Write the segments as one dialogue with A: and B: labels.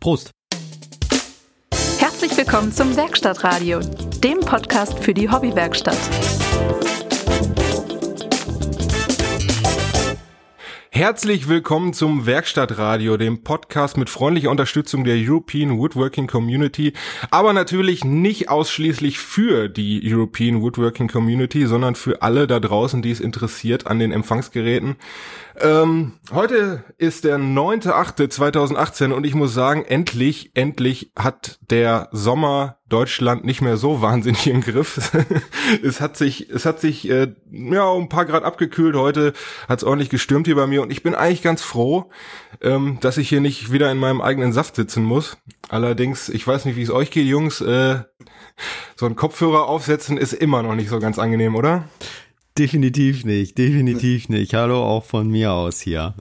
A: Prost.
B: Herzlich willkommen zum Werkstattradio, dem Podcast für die Hobbywerkstatt.
C: Herzlich willkommen zum Werkstattradio, dem Podcast mit freundlicher Unterstützung der European Woodworking Community, aber natürlich nicht ausschließlich für die European Woodworking Community, sondern für alle da draußen, die es interessiert an den Empfangsgeräten. Ähm, heute ist der 9.8.2018 und ich muss sagen, endlich, endlich hat der Sommer Deutschland nicht mehr so wahnsinnig im Griff. es hat sich, es hat sich äh, ja um ein paar Grad abgekühlt. Heute hat es ordentlich gestürmt hier bei mir und ich bin eigentlich ganz froh, ähm, dass ich hier nicht wieder in meinem eigenen Saft sitzen muss. Allerdings, ich weiß nicht, wie es euch geht, Jungs. Äh, so ein Kopfhörer aufsetzen ist immer noch nicht so ganz angenehm, oder?
A: Definitiv nicht, definitiv nicht. Hallo auch von mir aus hier.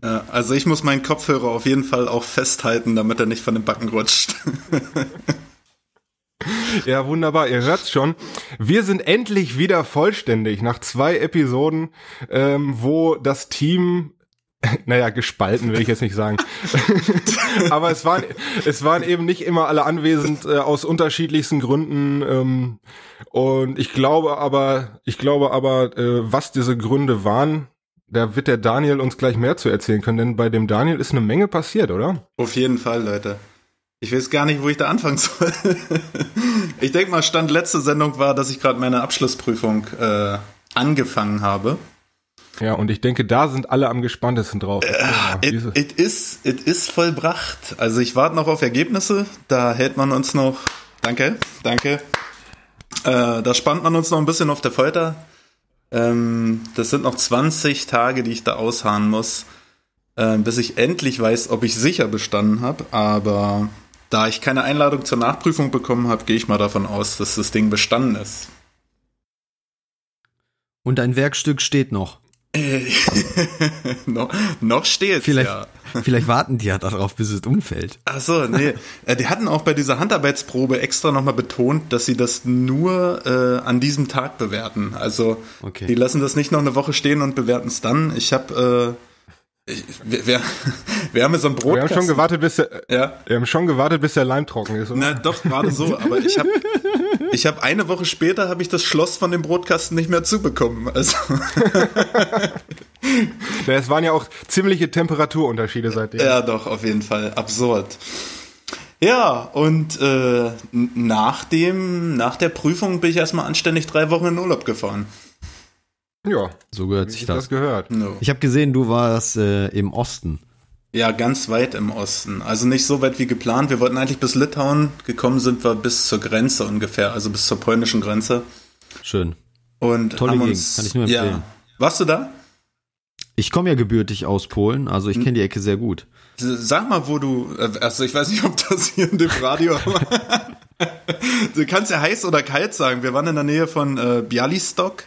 D: Also ich muss meinen Kopfhörer auf jeden Fall auch festhalten, damit er nicht von den Backen rutscht.
C: Ja, wunderbar. Ihr hört's schon. Wir sind endlich wieder vollständig nach zwei Episoden, ähm, wo das Team naja, gespalten will ich jetzt nicht sagen. Aber es waren, es waren eben nicht immer alle anwesend äh, aus unterschiedlichsten Gründen. Ähm, und ich glaube aber, ich glaube aber, äh, was diese Gründe waren, da wird der Daniel uns gleich mehr zu erzählen können, denn bei dem Daniel ist eine Menge passiert, oder?
D: Auf jeden Fall, Leute. Ich weiß gar nicht, wo ich da anfangen soll. ich denke mal, Stand letzte Sendung war, dass ich gerade meine Abschlussprüfung äh, angefangen habe.
C: Ja, und ich denke, da sind alle am gespanntesten drauf.
D: Äh, it, it, is, it is vollbracht. Also ich warte noch auf Ergebnisse. Da hält man uns noch. Danke, danke. Äh, da spannt man uns noch ein bisschen auf der Folter. Ähm, das sind noch 20 Tage, die ich da ausharren muss, äh, bis ich endlich weiß, ob ich sicher bestanden habe. Aber da ich keine Einladung zur Nachprüfung bekommen habe, gehe ich mal davon aus, dass das Ding bestanden ist.
A: Und ein Werkstück steht noch.
D: Äh, no, noch steht
A: vielleicht,
D: ja.
A: vielleicht warten die ja darauf, bis es umfällt.
D: Ach so, nee. Äh, die hatten auch bei dieser Handarbeitsprobe extra nochmal betont, dass sie das nur äh, an diesem Tag bewerten. Also
A: Okay.
D: die lassen das nicht noch eine Woche stehen und bewerten es dann. Ich habe äh, ich- wir, wir, wir haben ja so ein Brot.
C: Wir haben schon gewartet, bis der,
D: Ja.
C: wir haben schon gewartet, bis der Leim trocken ist. Oder?
D: Na doch, gerade so. Aber ich habe ich hab eine Woche später habe ich das Schloss von dem Brotkasten nicht mehr zubekommen. Also
C: Na, Es waren ja auch ziemliche Temperaturunterschiede seitdem.
D: Ja, doch, auf jeden Fall. Absurd. Ja, und äh, nach dem, nach der Prüfung bin ich erstmal anständig drei Wochen in Urlaub gefahren.
C: Ja,
A: So gehört sich das.
C: das gehört.
D: No.
A: Ich habe gesehen, du warst äh, im Osten.
D: Ja, ganz weit im Osten. Also nicht so weit wie geplant. Wir wollten eigentlich bis Litauen. Gekommen sind wir bis zur Grenze ungefähr, also bis zur polnischen Grenze.
A: Schön.
D: Und
A: Tolle
D: haben uns,
A: kann ich nur empfehlen.
D: Ja. Warst du da?
A: Ich komme ja gebürtig aus Polen, also ich kenne die Ecke sehr gut.
D: Sag mal, wo du, äh, also ich weiß nicht, ob das hier in dem Radio, du kannst ja heiß oder kalt sagen. Wir waren in der Nähe von äh, Bialystok.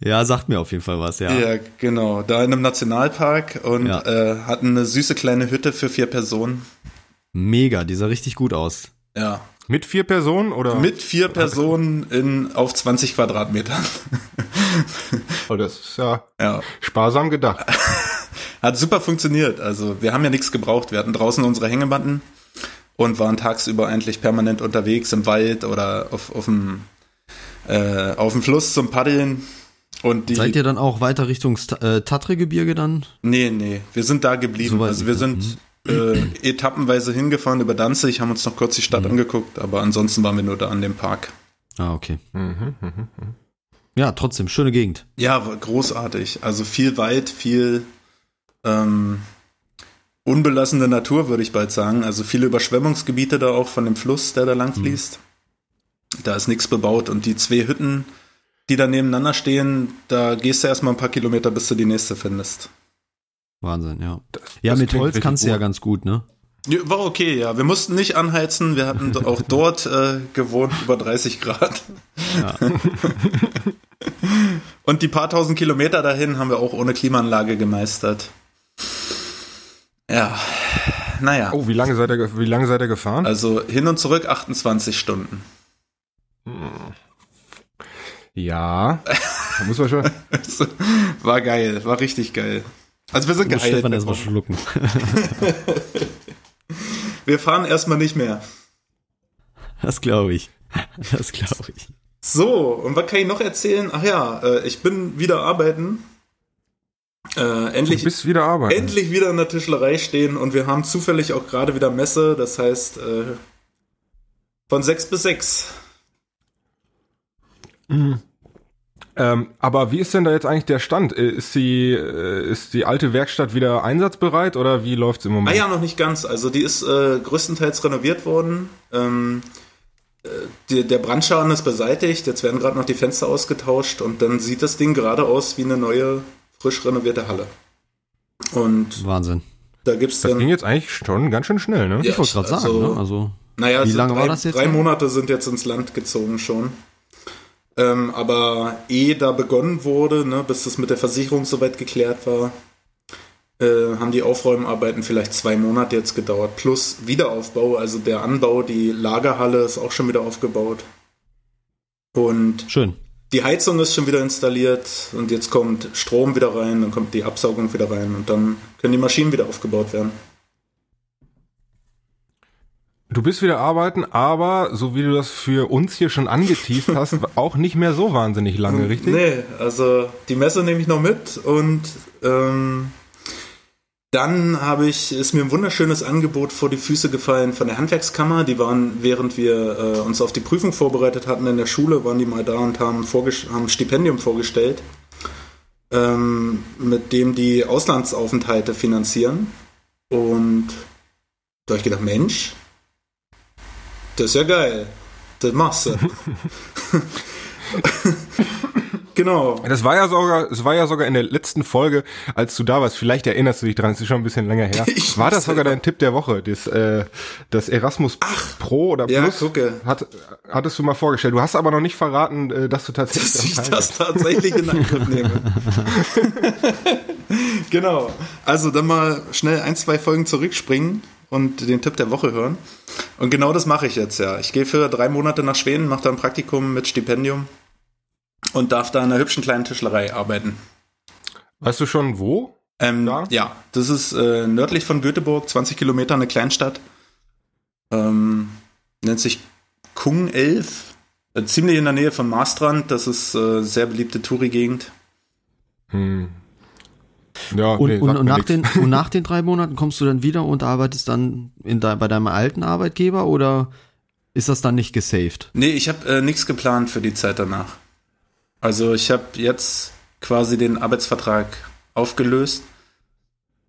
A: Ja, sagt mir auf jeden Fall was, ja.
D: Ja, genau. Da in einem Nationalpark und
A: Ja.
D: äh, hatten eine süße kleine Hütte für vier Personen.
A: Mega, die sah richtig gut aus.
D: Ja.
C: Mit vier Personen oder?
D: Mit vier Personen in, auf 20 Quadratmetern.
C: Oh, das ist ja
D: ja.
C: sparsam gedacht.
D: Hat super funktioniert. Also wir haben ja nichts gebraucht. Wir hatten draußen unsere Hängematten und waren tagsüber eigentlich permanent unterwegs im Wald oder auf, auf, dem, äh, auf dem Fluss zum Paddeln. Und die,
A: Seid ihr dann auch weiter Richtung äh, Tatre-Gebirge dann?
D: Nee, nee, wir sind da geblieben.
A: So
D: also wir sind äh, etappenweise hingefahren über Danzig, haben uns noch kurz die Stadt angeguckt, aber ansonsten waren wir nur da an dem Park.
A: Ah, okay. Ja, trotzdem, schöne Gegend.
D: Ja, großartig. Also viel Wald, viel ähm, unbelassene Natur, würde ich bald sagen. Also viele Überschwemmungsgebiete da auch von dem Fluss, der da lang fließt. Da ist nichts bebaut und die zwei Hütten, die da nebeneinander stehen, da gehst du erstmal ein paar Kilometer, bis du die nächste findest.
A: Wahnsinn, ja. ja,
C: das
A: mit Holz kannst du ja ganz gut, ne?
D: Ja, War okay, ja. Wir mussten nicht anheizen. Wir hatten auch dort äh, gewohnt über 30 Grad.
A: Ja.
D: Und die paar tausend Kilometer dahin haben wir auch ohne Klimaanlage gemeistert. Ja, naja.
C: Oh, wie lange seid ihr, wie lange seid ihr gefahren?
D: Also hin und zurück 28 Stunden.
C: Ja, da muss man schon.
D: War geil, war richtig geil. Also wir sind geheilt.
A: Stefan erstmal schlucken.
D: wir fahren erstmal nicht mehr.
A: Das glaube ich. Das glaube ich.
D: So, und was kann ich noch erzählen? Ach ja, äh, ich bin wieder arbeiten. Äh, endlich,
C: Du bist wieder arbeiten.
D: endlich wieder in der Tischlerei stehen und wir haben zufällig auch gerade wieder Messe, das heißt äh, von sechs bis sechs.
C: Ähm, aber wie ist denn da jetzt eigentlich der Stand? Äh, Ist die, äh, ist die alte Werkstatt wieder einsatzbereit oder wie läuft's im
D: Ah
C: Moment?
D: ja, noch nicht ganz. Also die ist äh, größtenteils renoviert worden. Ähm, äh, die, der Brandschaden ist beseitigt. Jetzt werden gerade noch die Fenster ausgetauscht und dann sieht das Ding gerade aus wie eine neue, frisch renovierte Halle. Und
A: Wahnsinn.
D: da gibt's
C: Das
D: dann.
C: ging jetzt eigentlich schon ganz schön schnell, ne?
D: Ja,
A: Ich wollte gerade sagen,
D: also-
A: ne? Also,
D: Naja,
A: Wie
D: es sind
A: lange
D: drei,
A: war das jetzt
D: Drei? Monate sind jetzt ins Land gezogen schon. Ähm, aber ehe da begonnen wurde, ne, bis das mit der Versicherung soweit geklärt war, äh, haben die Aufräumarbeiten vielleicht zwei Monate jetzt gedauert. Plus Wiederaufbau, also der Anbau, die Lagerhalle ist auch schon wieder aufgebaut. Und
A: schön.
D: die Heizung ist schon wieder installiert und jetzt kommt Strom wieder rein, dann kommt die Absaugung wieder rein und dann können die Maschinen wieder aufgebaut werden.
C: Du bist wieder arbeiten, aber so wie du das für uns hier schon angeteased hast, auch nicht mehr so wahnsinnig lange, richtig?
D: Nee, also die Messe nehme ich noch mit und ähm, dann habe ich, ist mir ein wunderschönes Angebot vor die Füße gefallen von der Handwerkskammer. Die waren, während wir äh, uns auf die Prüfung vorbereitet hatten in der Schule, waren die mal da und haben, haben ein Stipendium vorgestellt, ähm, mit dem die Auslandsaufenthalte finanzieren. Und da habe ich gedacht, Mensch, das ist ja geil. Das machst du. genau.
C: Das war ja sogar, es war ja sogar in der letzten Folge, als du da warst. Vielleicht erinnerst du dich dran, es ist schon ein bisschen länger her.
D: Ich
C: war das sogar dein Tipp der Woche? Das, äh, das Erasmus Pro oder
D: ja,
C: Plus
D: gucke.
C: hat, hattest du mal vorgestellt. Du hast aber noch nicht verraten, äh, dass du tatsächlich
D: dass ich das tatsächlich in Angriff nehme. genau. Also dann mal schnell ein, zwei Folgen zurückspringen und den Tipp der Woche hören. Und genau das mache ich jetzt, ja. Ich gehe für drei Monate nach Schweden, mache da ein Praktikum mit Stipendium und darf da in einer hübschen kleinen Tischlerei arbeiten.
C: Weißt du schon wo?
D: Ähm,
C: Da?
D: Ja, das ist äh, nördlich von Göteborg, 20 Kilometer, eine Kleinstadt. Ähm, nennt sich Kung 11. Äh, ziemlich in der Nähe von Maastrand. Das ist äh, sehr beliebte Touri-Gegend.
C: Hm. Ja,
A: Und,
C: nee,
A: und, und, nach den, und nach den drei Monaten kommst du dann wieder und arbeitest dann in de, bei deinem alten Arbeitgeber oder ist das dann nicht gesaved?
D: Nee, ich habe äh, nichts geplant für die Zeit danach. Also ich habe jetzt quasi den Arbeitsvertrag aufgelöst.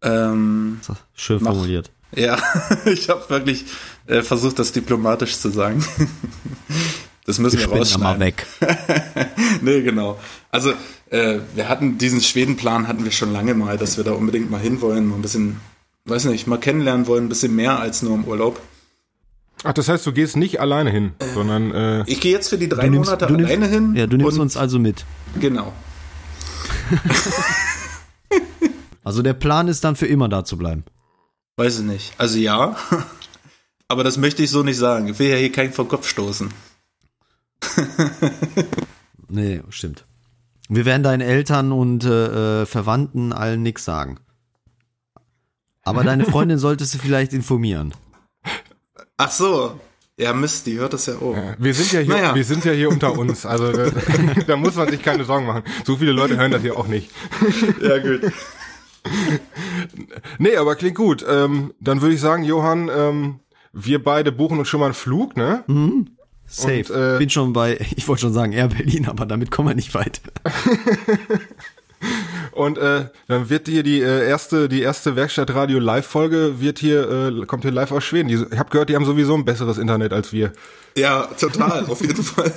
D: Ähm,
A: Schön
D: Mach.
A: formuliert.
D: ja, ich habe wirklich äh, versucht, das diplomatisch zu sagen. das müssen
A: Wir
D: wir,
A: spenden mal
D: rausschneiden.
A: weg.
D: nee, genau. Also äh, wir hatten diesen Schwedenplan hatten wir schon lange mal, dass wir da unbedingt mal hinwollen, mal ein bisschen, weiß nicht, mal kennenlernen wollen, ein bisschen mehr als nur im Urlaub.
C: Ach, das heißt, du gehst nicht alleine hin, sondern äh,
D: Ich gehe jetzt für die drei
A: nimmst-
D: Monate
A: nimmst-
D: alleine hin.
A: Ja, du nimmst
D: und,
A: uns also mit.
D: Genau.
A: Also der Plan ist dann für immer da zu bleiben.
D: Weiß ich nicht. Also ja, aber das möchte ich so nicht sagen. Ich will ja hier keinen vor den Kopf stoßen.
A: Nee, stimmt. Wir werden deinen Eltern und äh, äh, Verwandten allen nix sagen. Aber deine Freundin solltest du vielleicht informieren.
D: Ach so. Ja, Mist, die hört das ja auch.
C: wir sind ja hier,
D: Naja.
C: wir sind ja hier unter uns. Also da, da muss man sich keine Sorgen machen. So viele Leute hören das hier auch nicht.
D: Ja, gut.
C: Nee, aber klingt gut. Ähm, dann würde ich sagen, Johann, ähm, wir beide buchen uns schon mal einen Flug, ne?
A: Safe.
C: Und, äh,
A: Bin schon bei, ich wollte schon sagen Air Berlin, aber damit kommen wir nicht weit.
C: Und äh, dann wird hier die äh, erste, die erste Werkstattradio Live-Folge wird hier, äh, kommt hier live aus Schweden. Die, ich habe gehört, die haben sowieso ein besseres Internet als wir.
D: Ja, total, auf jeden Fall.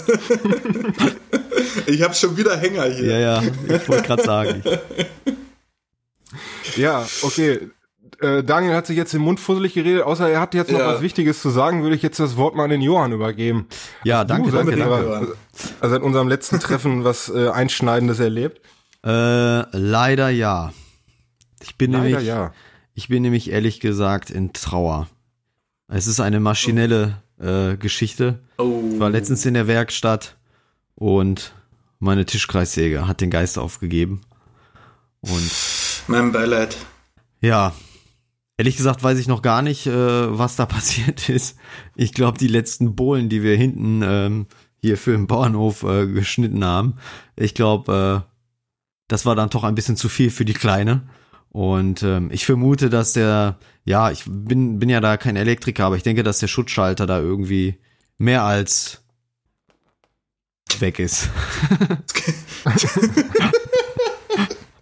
D: ich habe schon wieder Hänger hier.
A: Ja, ja, ich wollte gerade sagen.
C: Ja, okay. Äh, Daniel hat sich jetzt den Mund fusselig geredet, außer er hat jetzt noch
D: Ja.
C: was Wichtiges zu sagen, würde ich jetzt das Wort mal an den Johann übergeben.
A: Ja, danke,
C: Du,
A: danke,
C: seit,
A: danke.
D: Johann.
C: Also seit unserem letzten Treffen was äh, Einschneidendes erlebt.
A: Äh, leider ja. Ich bin
C: Leider
A: nämlich,
C: ja.
A: ich bin nämlich ehrlich gesagt in Trauer. Es ist eine maschinelle äh, Geschichte.
D: Oh.
A: Ich war letztens in der Werkstatt und meine Tischkreissäge hat den Geist aufgegeben. Und
D: Mein Beileid.
A: ja, Ehrlich gesagt weiß ich noch gar nicht, äh, was da passiert ist. Ich glaube, die letzten Bohlen, die wir hinten ähm, hier für den Bauernhof äh, geschnitten haben, ich glaube, äh, das war dann doch ein bisschen zu viel für die Kleine. Und ähm, ich vermute, dass der, ja, ich bin, bin ja da kein Elektriker, aber ich denke, dass der Schutzschalter da irgendwie mehr als weg ist.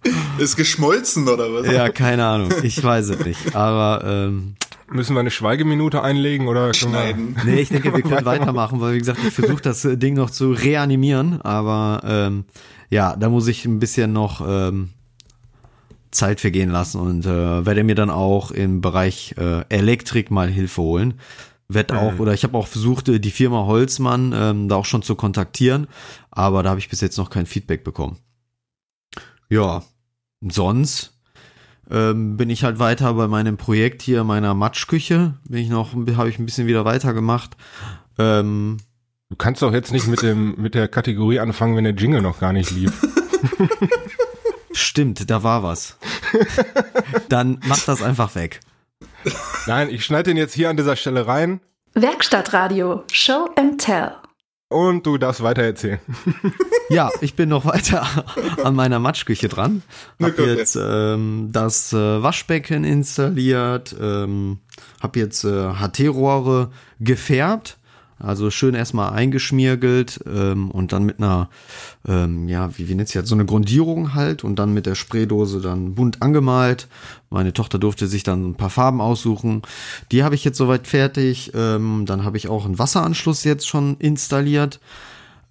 D: ist geschmolzen oder was?
A: Ja, keine Ahnung. Ich weiß es nicht. Aber ähm,
C: Müssen wir eine Schweigeminute einlegen oder können wir-
D: Schneiden.
A: nee, ich denke, wir können weitermachen, weil wie gesagt, ich versuche das Ding noch zu reanimieren, aber ähm, ja, da muss ich ein bisschen noch ähm, Zeit vergehen lassen und äh, werde mir dann auch im Bereich äh, Elektrik mal Hilfe holen. Werd auch, oder ich habe auch versucht, äh, die Firma Holzmann ähm, da auch schon zu kontaktieren, aber da habe ich bis jetzt noch kein Feedback bekommen. Ja, sonst ähm, bin ich halt weiter bei meinem Projekt hier, meiner Matschküche. Bin ich noch, habe ich ein bisschen wieder weitergemacht. Ähm,
C: Du kannst doch jetzt nicht mit dem mit der Kategorie anfangen, wenn der Jingle noch gar nicht lief.
A: stimmt, da war was. Dann mach das einfach weg.
C: Nein, ich schneide den jetzt hier an dieser Stelle rein
B: Werkstattradio Show and Tell.
C: Und du darfst weiter erzählen.
A: Ja, ich bin noch weiter an meiner Matschküche dran. Hab
D: ja.
A: jetzt ähm, das äh, Waschbecken installiert, ähm, hab jetzt äh, HT-Rohre gefärbt, also schön erstmal eingeschmiergelt ähm, und dann mit einer, ähm, ja, wie, wie nennt sich das, so eine Grundierung halt und dann mit der Spraydose dann bunt angemalt. Meine Tochter durfte sich dann ein paar Farben aussuchen. Die habe ich jetzt soweit fertig. Ähm, dann habe ich auch einen Wasseranschluss jetzt schon installiert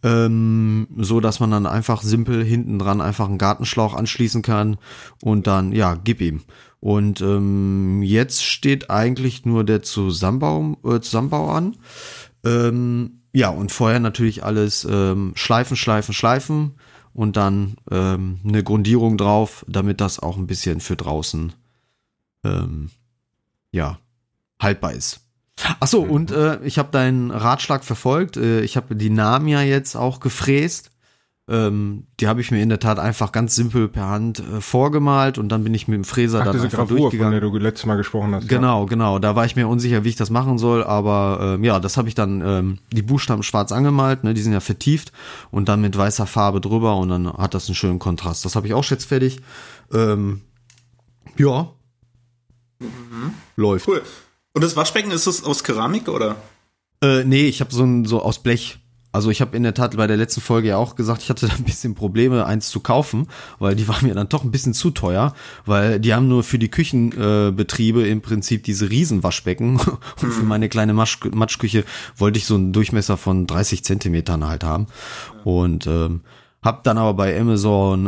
A: ähm, so dass man dann einfach simpel hinten dran einfach einen Gartenschlauch anschließen kann und dann ja gib ihm und ähm, jetzt steht eigentlich nur der Zusammenbau äh, Zusammenbau an ähm, ja und vorher natürlich alles ähm, schleifen schleifen schleifen und dann ähm, eine Grundierung drauf damit das auch ein bisschen für draußen ähm, ja haltbar ist Ach so, und äh, ich habe deinen Ratschlag verfolgt. Äh, ich habe die Namen ja jetzt auch gefräst. Ähm, die habe ich mir in der Tat einfach ganz simpel per Hand äh, vorgemalt und dann bin ich mit dem Fräser
C: Ach,
A: dann
C: diese
A: einfach
C: Gravur, von der
A: durchgegangen.
C: du letztes Mal gesprochen hast.
A: Genau, genau. Da war ich mir unsicher, wie ich das machen soll, aber ähm, ja, das habe ich dann ähm, die Buchstaben schwarz angemalt, ne, die sind ja vertieft und dann mit weißer Farbe drüber und dann hat das einen schönen Kontrast. Das habe ich auch jetzt fertig. Ähm, ja. Läuft.
D: Cool. Und das Waschbecken, ist das aus Keramik oder?
A: Äh, nee, ich habe so ein so aus Blech. Also ich habe in der Tat bei der letzten Folge ja auch gesagt, ich hatte da ein bisschen Probleme, eins zu kaufen, weil die waren mir dann doch ein bisschen zu teuer, weil die haben nur für die Küchenbetriebe äh, im Prinzip diese Riesenwaschbecken und für meine kleine Matsch Matschküche wollte ich so einen Durchmesser von 30 Zentimetern halt haben und ähm, habe dann aber bei Amazon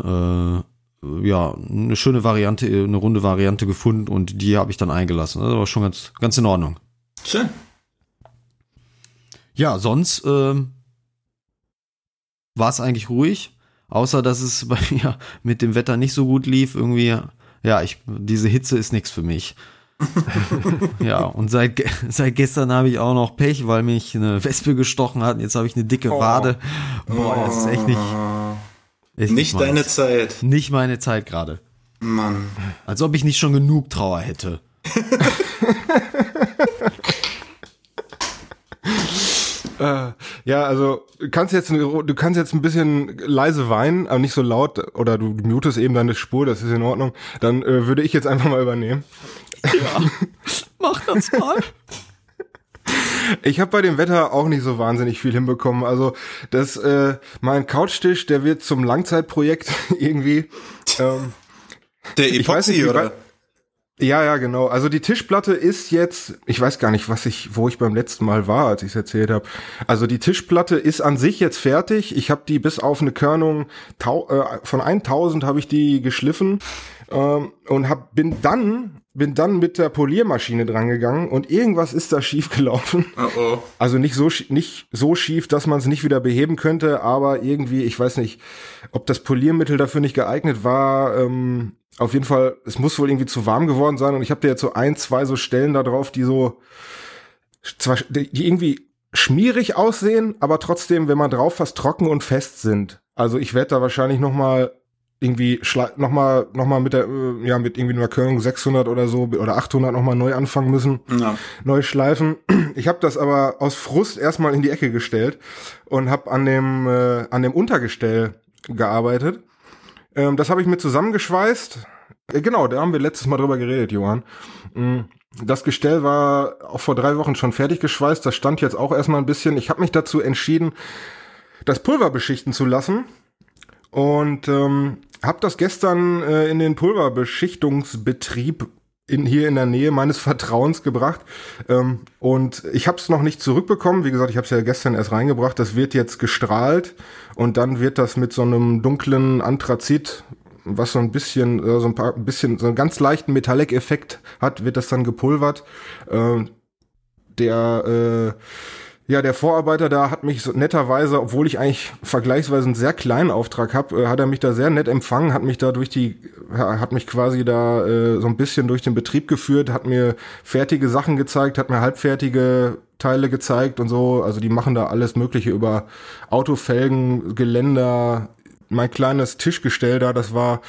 A: äh, ja eine schöne Variante, eine runde Variante gefunden und die habe ich dann eingelassen. Das war schon ganz ganz in Ordnung.
D: Schön.
A: Ja, sonst ähm, war es eigentlich ruhig, außer dass es bei mir mit dem Wetter nicht so gut lief. Irgendwie, ja, ich diese Hitze ist nichts für mich. ja, und seit, seit gestern habe ich auch noch Pech, weil mich eine Wespe gestochen hat. Jetzt habe ich eine dicke Wade. Boah, das ist echt nicht, echt
D: Nicht
A: meins.
D: deine Zeit.
A: Nicht meine Zeit gerade.
D: Mann.
A: Als ob ich nicht schon genug Trauer hätte.
C: Äh, ja, also du kannst jetzt du kannst jetzt ein bisschen leise weinen, aber nicht so laut oder du mutest eben deine Spur, das ist in Ordnung. Dann äh, würde ich jetzt einfach mal übernehmen.
A: Mach das mal.
C: Ich habe bei dem Wetter auch nicht so wahnsinnig viel hinbekommen. Also das äh, mein Couchtisch, der wird zum Langzeitprojekt irgendwie. Ähm,
D: Der
C: nicht,
D: Epoxy,
C: wie
D: oder?
C: Ja, ja, genau. Also die Tischplatte ist jetzt, ich weiß gar nicht, was ich, wo ich beim letzten Mal war, als ich es erzählt habe. Also die Tischplatte ist an sich jetzt fertig. Ich habe die bis auf eine Körnung tau äh, von 1000 habe ich die geschliffen ähm, und hab, bin dann bin dann mit der Poliermaschine drangegangen und irgendwas ist da schief gelaufen.
D: Oh oh.
C: Also nicht so nicht so schief, dass man es nicht wieder beheben könnte, aber irgendwie, ich weiß nicht, ob das Poliermittel dafür nicht geeignet war. Ähm, auf jeden Fall, es muss wohl irgendwie zu warm geworden sein und ich habe da jetzt so ein, zwei so Stellen da drauf, die so zwar die die irgendwie schmierig aussehen, aber trotzdem, wenn man drauf fasst, trocken und fest sind. Also ich werde da wahrscheinlich noch mal irgendwie nochmal noch mal mit der äh, ja mit irgendwie einer Körnung 600 oder so oder 800 nochmal neu anfangen müssen, ja. neu schleifen. Ich habe das aber aus Frust erstmal in die Ecke gestellt und habe an dem äh, an dem Untergestell gearbeitet. Ähm, das habe ich mir zusammengeschweißt. Äh, genau, da haben wir letztes Mal drüber geredet, Johann. Mm, das Gestell war auch vor drei Wochen schon fertig geschweißt. Das stand jetzt auch erstmal ein bisschen. Ich habe mich dazu entschieden, das Pulver beschichten zu lassen und ähm, habe das gestern äh, in den Pulverbeschichtungsbetrieb in, hier in der Nähe meines Vertrauens gebracht. Ähm, und ich habe es noch nicht zurückbekommen. Wie gesagt, ich habe es ja gestern erst reingebracht. Das wird jetzt gestrahlt und dann wird das mit so einem dunklen Anthrazit, was so ein bisschen, äh, so ein paar, ein bisschen, so einen ganz leichten Metallic-Effekt hat, wird das dann gepulvert. Äh, der äh, ja, der Vorarbeiter da hat mich so netterweise, obwohl ich eigentlich vergleichsweise einen sehr kleinen Auftrag habe, äh, hat er mich da sehr nett empfangen, hat mich da durch die, hat mich quasi da äh, so ein bisschen durch den Betrieb geführt, hat mir fertige Sachen gezeigt, hat mir halbfertige Teile gezeigt und so. Also die machen da alles Mögliche über Autofelgen, Geländer, mein kleines Tischgestell da, das war,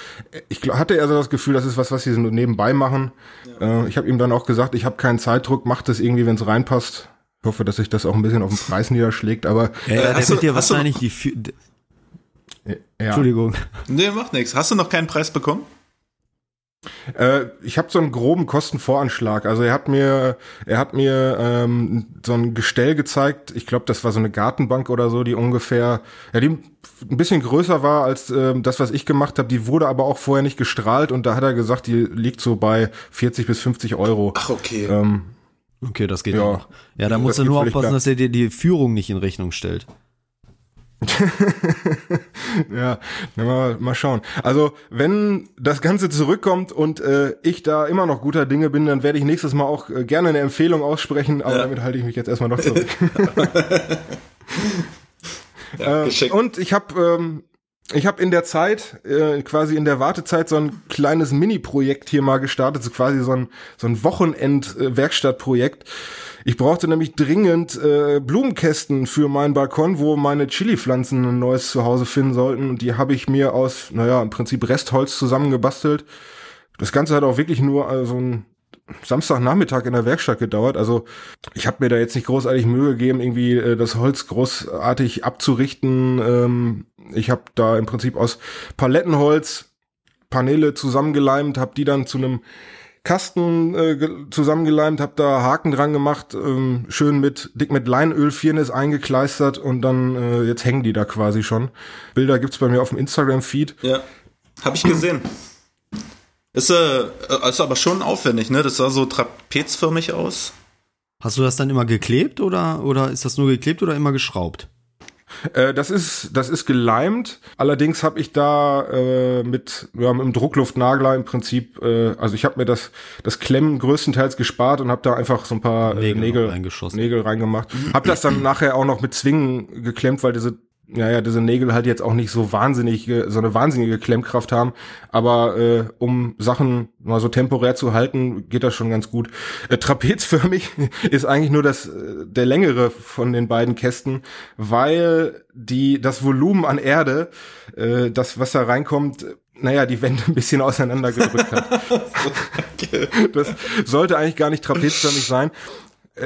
C: ich hatte eher so das Gefühl, das ist was, was sie so nebenbei machen. Ja. Äh, ich habe ihm dann auch gesagt, ich habe keinen Zeitdruck, macht das irgendwie, wenn es reinpasst. Ich hoffe, dass sich das auch ein bisschen auf den Preis niederschlägt, aber.
A: Ja, ja, der wird dir wahrscheinlich die.
D: Ja. Entschuldigung. Nee, macht nichts. Hast du noch keinen Preis bekommen?
C: Äh, ich habe so einen groben Kostenvoranschlag. Also er hat mir, er hat mir ähm, so ein Gestell gezeigt. Ich glaube, das war so eine Gartenbank oder so, die ungefähr, ja, die ein bisschen größer war als ähm, das, was ich gemacht habe. Die wurde aber auch vorher nicht gestrahlt und da hat er gesagt, die liegt so bei 40 bis 50 Euro.
D: Ach okay.
C: Ähm,
A: Okay, das geht ja auch. Ja, da musst du nur aufpassen, klar. dass er dir die Führung nicht in Rechnung stellt.
C: ja, mal, mal schauen. Also, wenn das Ganze zurückkommt und äh, ich da immer noch guter Dinge bin, dann werde ich nächstes Mal auch äh, gerne eine Empfehlung aussprechen, aber ja. damit halte ich mich jetzt erstmal noch zurück. ja, äh, und ich habe ähm, ich habe in der Zeit, äh, quasi in der Wartezeit, so ein kleines Mini-Projekt hier mal gestartet, so quasi so ein, so ein Wochenend-Werkstattprojekt. Ich brauchte nämlich dringend äh, Blumenkästen für meinen Balkon, wo meine Chili-Pflanzen ein neues Zuhause finden sollten. Und die habe ich mir aus, naja, im Prinzip Restholz zusammengebastelt. Das Ganze hat auch wirklich nur äh, so ein Samstagnachmittag in der Werkstatt gedauert. Also ich habe mir da jetzt nicht großartig Mühe gegeben, irgendwie äh, das Holz großartig abzurichten. Ähm, ich habe da im Prinzip aus Palettenholz Paneele zusammengeleimt, habe die dann zu einem Kasten äh, zusammengeleimt, habe da Haken dran gemacht, ähm, schön mit dick mit Leinöl Firnis eingekleistert und dann äh, jetzt hängen die da quasi schon. Bilder gibt's bei mir auf dem Instagram Feed.
D: Ja, habe ich gesehen. Ist, äh, ist aber schon aufwendig, ne? Das sah so trapezförmig aus.
A: Hast du das dann immer geklebt oder, oder ist das nur geklebt oder immer geschraubt?
C: Äh, das ist das ist geleimt. Allerdings habe ich da äh, mit ja, mit dem Druckluftnagler im Prinzip, äh, also ich habe mir das das Klemmen größtenteils gespart und habe da einfach so ein paar Nägel, Nägel, Nägel reingemacht. Hab das dann nachher auch noch mit Zwingen geklemmt, weil diese naja, diese Nägel halt jetzt auch nicht so wahnsinnig, so eine wahnsinnige Klemmkraft haben, aber äh, um Sachen mal so temporär zu halten, geht das schon ganz gut. Äh, trapezförmig ist eigentlich nur das äh, der längere von den beiden Kästen, weil die das Volumen an Erde, äh, das was da reinkommt, naja, die Wände ein bisschen auseinandergedrückt hat. das sollte eigentlich gar nicht trapezförmig sein.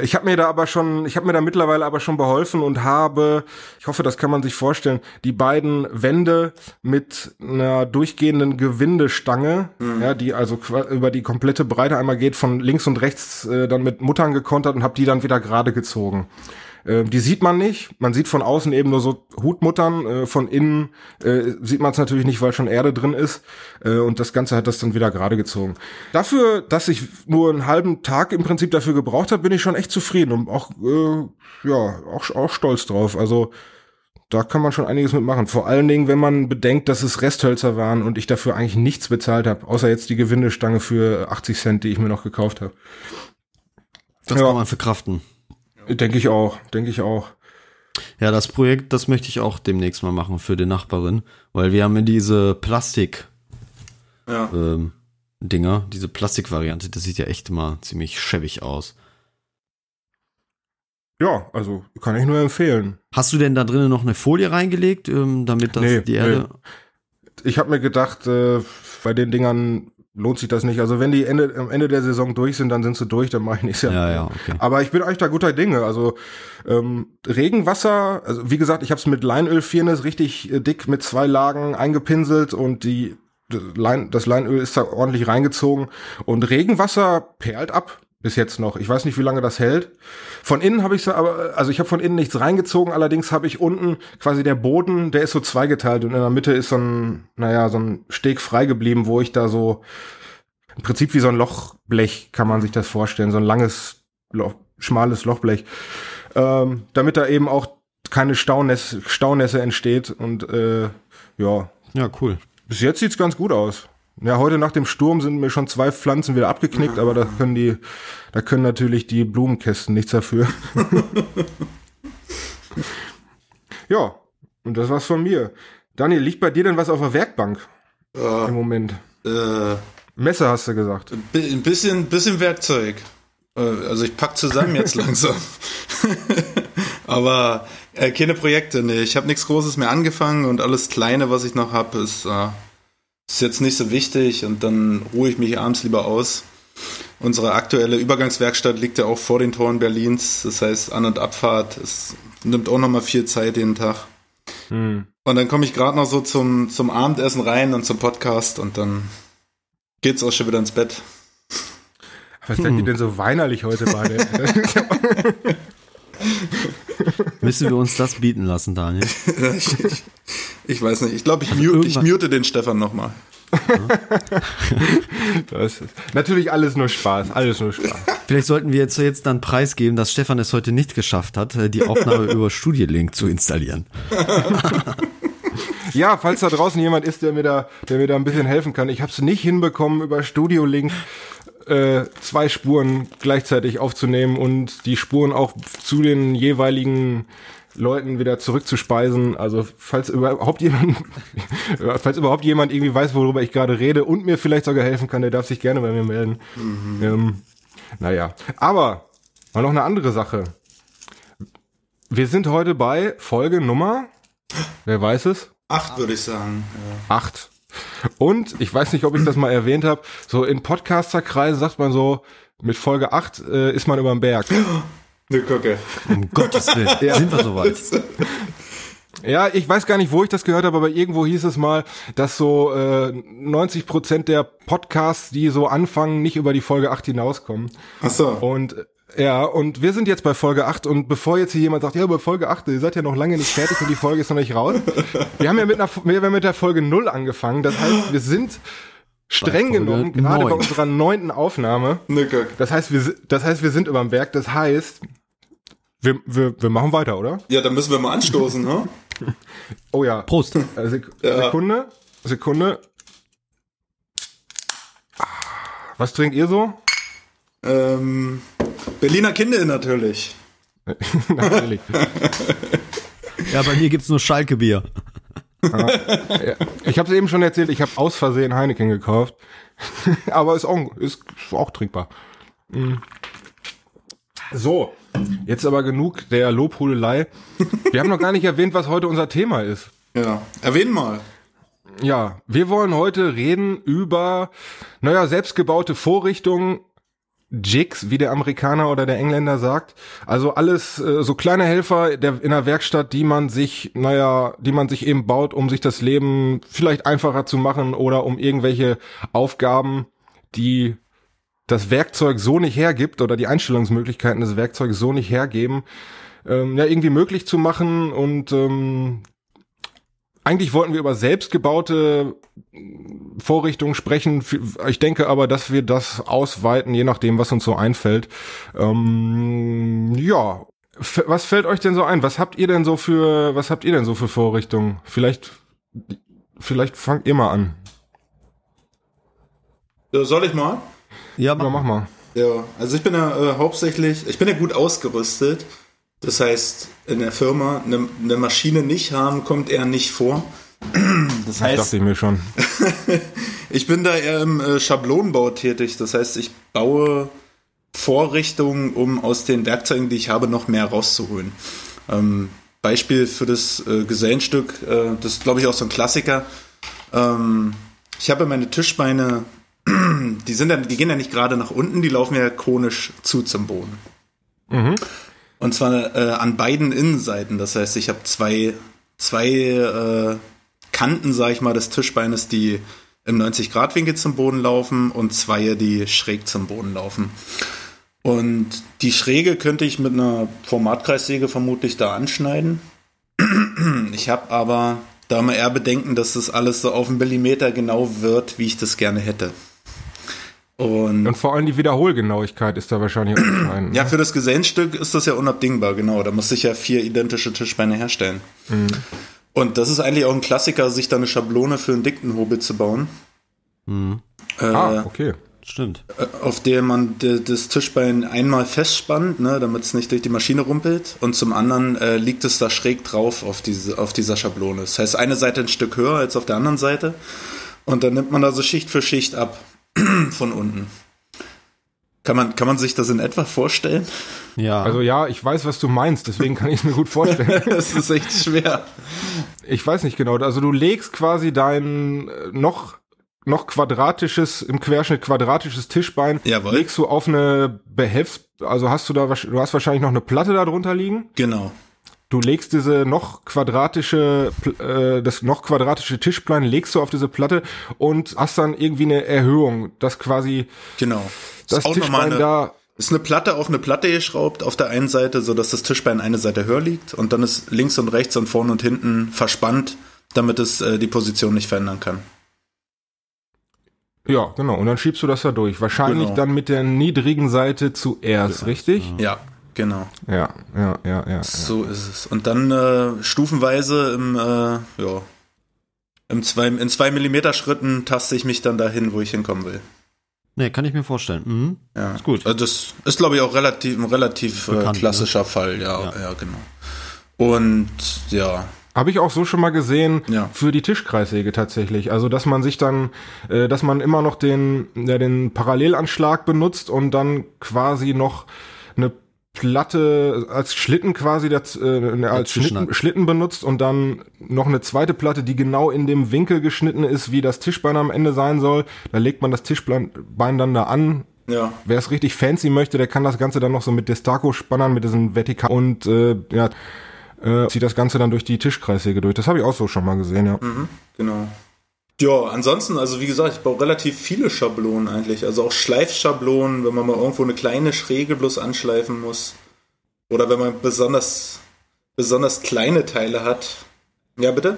C: Ich habe mir da aber schon, ich habe mir da mittlerweile aber schon beholfen und habe, ich hoffe, das kann man sich vorstellen, die beiden Wände mit einer durchgehenden Gewindestange, mhm. ja, die also über die komplette Breite einmal geht, von links und rechts äh, dann mit Muttern gekontert und habe die dann wieder gerade gezogen. Äh, die sieht man nicht. Man sieht von außen eben nur so Hutmuttern. Äh, von innen äh, sieht man es natürlich nicht, weil schon Erde drin ist. Äh, und das Ganze hat das dann wieder gerade gezogen. Dafür, dass ich nur einen halben Tag im Prinzip dafür gebraucht habe, bin ich schon echt zufrieden und auch, äh, ja, auch, auch stolz drauf. Also da kann man schon einiges mitmachen. Vor allen Dingen, wenn man bedenkt, dass es Resthölzer waren und ich dafür eigentlich nichts bezahlt habe, außer jetzt die Gewindestange für 80 Cent, die ich mir noch gekauft habe.
A: Das ja. kann man verkraften.
C: Denke ich auch, denke ich auch.
A: Ja, das Projekt, das möchte ich auch demnächst mal machen für die Nachbarin, weil wir haben diese Plastik ja. ähm, Dinger, diese Plastikvariante, das sieht ja echt immer ziemlich schäbig aus.
C: Ja, also kann ich nur empfehlen.
A: Hast du denn da drinnen noch eine Folie reingelegt, ähm, damit das
C: nee,
A: die Erde.
C: ich habe mir gedacht, äh, bei den Dingern lohnt sich das nicht. Also wenn die Ende, am Ende der Saison durch sind, dann sind sie durch, dann mache ich nichts.
A: Ja, ja, okay.
C: Aber ich bin eigentlich da guter Dinge. Also ähm, Regenwasser, also wie gesagt, ich habe es mit Leinölfirnis richtig äh, dick mit zwei Lagen eingepinselt und die das Leinöl ist da ordentlich reingezogen und Regenwasser perlt ab bis jetzt noch. Ich weiß nicht, wie lange das hält. Von innen habe ich aber, also ich habe von innen nichts reingezogen, allerdings habe ich unten quasi der Boden, der ist so zweigeteilt und in der Mitte ist so ein, naja, so ein Steg frei geblieben, wo ich da so, im Prinzip wie so ein Lochblech kann man sich das vorstellen, so ein langes, Loch, schmales Lochblech, ähm, damit da eben auch keine Staunässe, Staunässe entsteht und äh, ja.
A: Ja, cool.
C: Bis jetzt sieht's ganz gut aus. Ja, heute nach dem Sturm sind mir schon zwei Pflanzen wieder abgeknickt, aber da können die, da können natürlich die Blumenkästen nichts dafür. ja, und das war's von mir. Daniel, liegt bei dir denn was auf der Werkbank
D: Ja,
C: im Moment?
D: äh,
C: Messer hast du gesagt.
D: ein bisschen, bisschen Werkzeug. Äh, Also ich pack zusammen jetzt langsam. Aber äh, keine Projekte, nee. Ich habe nichts Großes mehr angefangen und alles Kleine, was ich noch habe, ist, äh, ist jetzt nicht so wichtig und dann ruhe ich mich abends lieber aus. Unsere aktuelle Übergangswerkstatt liegt ja auch vor den Toren Berlins. Das heißt, An- und Abfahrt. Es nimmt auch nochmal viel Zeit jeden Tag.
C: Hm.
D: Und dann komme ich gerade noch so zum, zum Abendessen rein und zum Podcast und dann geht's auch schon wieder ins Bett.
C: Was seid ihr denn so weinerlich heute beide?
A: Müssen wir uns das bieten lassen, Daniel?
D: ich, ich, ich weiß nicht. Ich glaube, ich,
A: Also
D: mute, ich mute den Stefan nochmal.
C: das ist natürlich alles nur Spaß, alles nur Spaß.
A: Vielleicht sollten wir jetzt, jetzt dann preisgeben, dass Stefan es heute nicht geschafft hat, äh, die Aufnahme über Studielink zu installieren.
C: Ja, falls da draußen jemand ist, der mir da, der mir da ein bisschen helfen kann. Ich habe es nicht hinbekommen, über Studio Link äh, zwei Spuren gleichzeitig aufzunehmen und die Spuren auch zu den jeweiligen Leuten wieder zurückzuspeisen. Also falls überhaupt jemand, falls überhaupt jemand irgendwie weiß, worüber ich gerade rede und mir vielleicht sogar helfen kann, der darf sich gerne bei mir melden. Ähm, naja, aber mal noch eine andere Sache. Wir sind heute bei Folge Nummer, wer weiß es?
D: Acht, würde ich sagen. Ja.
C: acht. Und ich weiß nicht, ob ich das mal erwähnt habe, so in Podcasterkreisen sagt man so, mit Folge 8 äh, ist man über dem Berg.
D: Ne, gucke.
A: Um Gottes Willen, sind wir soweit.
C: Ja, ich weiß gar nicht, wo ich das gehört habe, aber irgendwo hieß es mal, dass so äh, 90 Prozent der Podcasts, die so anfangen, nicht über die Folge 8 hinauskommen.
D: Ach so.
C: Und ja, und wir sind jetzt bei Folge 8 und bevor jetzt hier jemand sagt, ja, bei Folge 8, ihr seid ja noch lange nicht fertig und die Folge ist noch nicht raus. Wir haben ja mit, einer, wir haben mit der Folge 0 angefangen. Das heißt, wir sind streng genommen gerade bei unserer neunten Aufnahme.
D: Ne.
C: Das heißt, wir, das heißt, wir sind über dem Berg. Das heißt, wir, wir, wir machen weiter, oder?
D: Ja, dann müssen wir mal anstoßen, ne?
C: Oh ja.
A: Prost.
C: Äh, Sek
D: Ja.
C: Sekunde. Sekunde. Ah, Was trinkt ihr so?
D: Ähm, Berliner Kinder natürlich.
C: Natürlich.
A: Ja, bei mir gibt's nur Schalke-Bier.
C: Ich habe es eben schon erzählt, ich habe aus Versehen Heineken gekauft. Aber ist auch, ist auch trinkbar. Mm. So, jetzt aber genug der Lobhudelei. Wir haben noch gar nicht erwähnt, was heute unser Thema ist.
D: Ja. Erwähnen mal.
C: Ja, wir wollen heute reden über, naja, selbstgebaute Vorrichtungen, Jigs, wie der Amerikaner oder der Engländer sagt. Also alles äh, so kleine Helfer der, in der Werkstatt, die man sich, naja, die man sich eben baut, um sich das Leben vielleicht einfacher zu machen oder um irgendwelche Aufgaben, die das Werkzeug so nicht hergibt oder die Einstellungsmöglichkeiten des Werkzeugs so nicht hergeben, ähm, ja, irgendwie möglich zu machen und ähm, eigentlich wollten wir über selbstgebaute Vorrichtungen sprechen. Ich denke aber, dass wir das ausweiten, je nachdem, was uns so einfällt. Ähm, ja, was fällt euch denn so ein? Was habt ihr denn so für, was habt ihr denn so für Vorrichtungen? Vielleicht, vielleicht fangt ihr mal an.
D: Ja, soll ich mal?
A: Ja,
C: Ja,
A: mach.
C: mach mal.
D: Ja, also ich bin ja äh, hauptsächlich, ich bin ja gut ausgerüstet. Das heißt, in der Firma eine, eine Maschine nicht haben, kommt eher nicht vor. Das
C: Das
D: heißt,
C: dachte ich mir schon.
D: Ich bin da eher im äh, Schablonenbau tätig. Das heißt, ich baue Vorrichtungen, um aus den Werkzeugen, die ich habe, noch mehr rauszuholen. Ähm, Beispiel für das äh, Gesellenstück, äh, das ist glaube ich auch so ein Klassiker. Äh, Ähm, ich habe meine Tischbeine, die sind ja, die gehen ja nicht gerade nach unten, die laufen ja konisch zu zum Boden.
C: Mhm.
D: Und zwar äh, an beiden Innenseiten. Das heißt, ich habe zwei, zwei äh, Kanten, sag ich mal, des Tischbeines, die im 90-Grad-Winkel zum Boden laufen und zwei, die schräg zum Boden laufen. Und die Schräge könnte ich mit einer Formatkreissäge vermutlich da anschneiden. Ich habe aber da mal eher Bedenken, dass das alles so auf einen Millimeter genau wird, wie ich das gerne hätte. Und,
C: Und vor allem die Wiederholgenauigkeit ist da wahrscheinlich auch entscheidend.
D: ja,
C: ne?
D: für das Gesellenstück ist das ja unabdingbar, genau. Da muss ich ja vier identische Tischbeine herstellen. Und das ist eigentlich auch ein Klassiker, sich da eine Schablone für einen dicken Hobel zu bauen.
A: Mhm.
D: Äh,
C: Ah, okay.
A: Stimmt.
D: auf der man das Tischbein einmal festspannt, ne, damit es nicht durch die Maschine rumpelt. Und zum anderen äh, liegt es da schräg drauf auf, diese, auf dieser Schablone. Das heißt, eine Seite ein Stück höher als auf der anderen Seite. Und dann nimmt man da so Schicht für Schicht ab von unten. Kann man, kann man sich das in etwa vorstellen?
A: Ja.
C: Also ja, ich weiß, was du meinst, deswegen kann ich es mir gut vorstellen.
D: Es ist echt schwer.
C: Ich weiß nicht genau. Also du legst quasi dein äh, noch noch quadratisches im Querschnitt quadratisches Tischbein
D: Jawohl.
C: legst du auf eine Behelfs also hast du da du hast wahrscheinlich noch eine Platte da drunter liegen.
D: Genau.
C: Du legst diese noch quadratische äh, das noch quadratische Tischbein legst du auf diese Platte und hast dann irgendwie eine Erhöhung, dass quasi
D: Genau.
C: das
D: nochmal
C: Tischbein
D: eine,
C: da
D: ist eine Platte auf eine Platte geschraubt auf der einen Seite, so dass das Tischbein eine Seite höher liegt und dann ist links und rechts und vorne und hinten verspannt, damit es äh, die Position nicht verändern kann.
C: ja, genau, und dann schiebst du das da durch. Wahrscheinlich
D: Genau.
C: dann mit der niedrigen Seite zuerst, richtig?
D: Ja, genau.
C: Ja, ja, ja, ja. ja.
D: So ist es. Und dann äh, stufenweise im, äh, ja, im zwei, in zwei Millimeter Schritten taste ich mich dann dahin, wo ich hinkommen will.
A: Nee, kann ich mir vorstellen. Mhm.
D: Ja.
A: Ist gut.
D: Also das ist, glaube ich, auch relativ, ein relativ äh,
A: Bekannt,
D: klassischer Fall, ja,
A: Ja.
D: ja, genau. Und ja,
C: Habe ich auch so schon mal gesehen
D: Ja.
C: für die Tischkreissäge tatsächlich. Also dass man sich dann, äh, dass man immer noch den, ja, den Parallelanschlag benutzt und dann quasi noch eine Platte als Schlitten quasi das, äh, als Schlitten. Schlitten benutzt und dann noch eine zweite Platte, die genau in dem Winkel geschnitten ist, wie das Tischbein am Ende sein soll. Da legt man das Tischbein Bein dann da an.
D: ja,
C: Wer es richtig fancy möchte, der kann das Ganze dann noch so mit Destaco-Spannern, mit diesen Vertikal und äh, ja, äh, zieht das Ganze dann durch die Tischkreissäge durch. Das habe ich auch so schon mal gesehen, ja.
D: Genau. Ja, ansonsten, also wie gesagt, ich baue relativ viele Schablonen eigentlich. Also auch Schleifschablonen, wenn man mal irgendwo eine kleine Schräge bloß anschleifen muss. Oder wenn man besonders, besonders kleine Teile hat. Ja, bitte?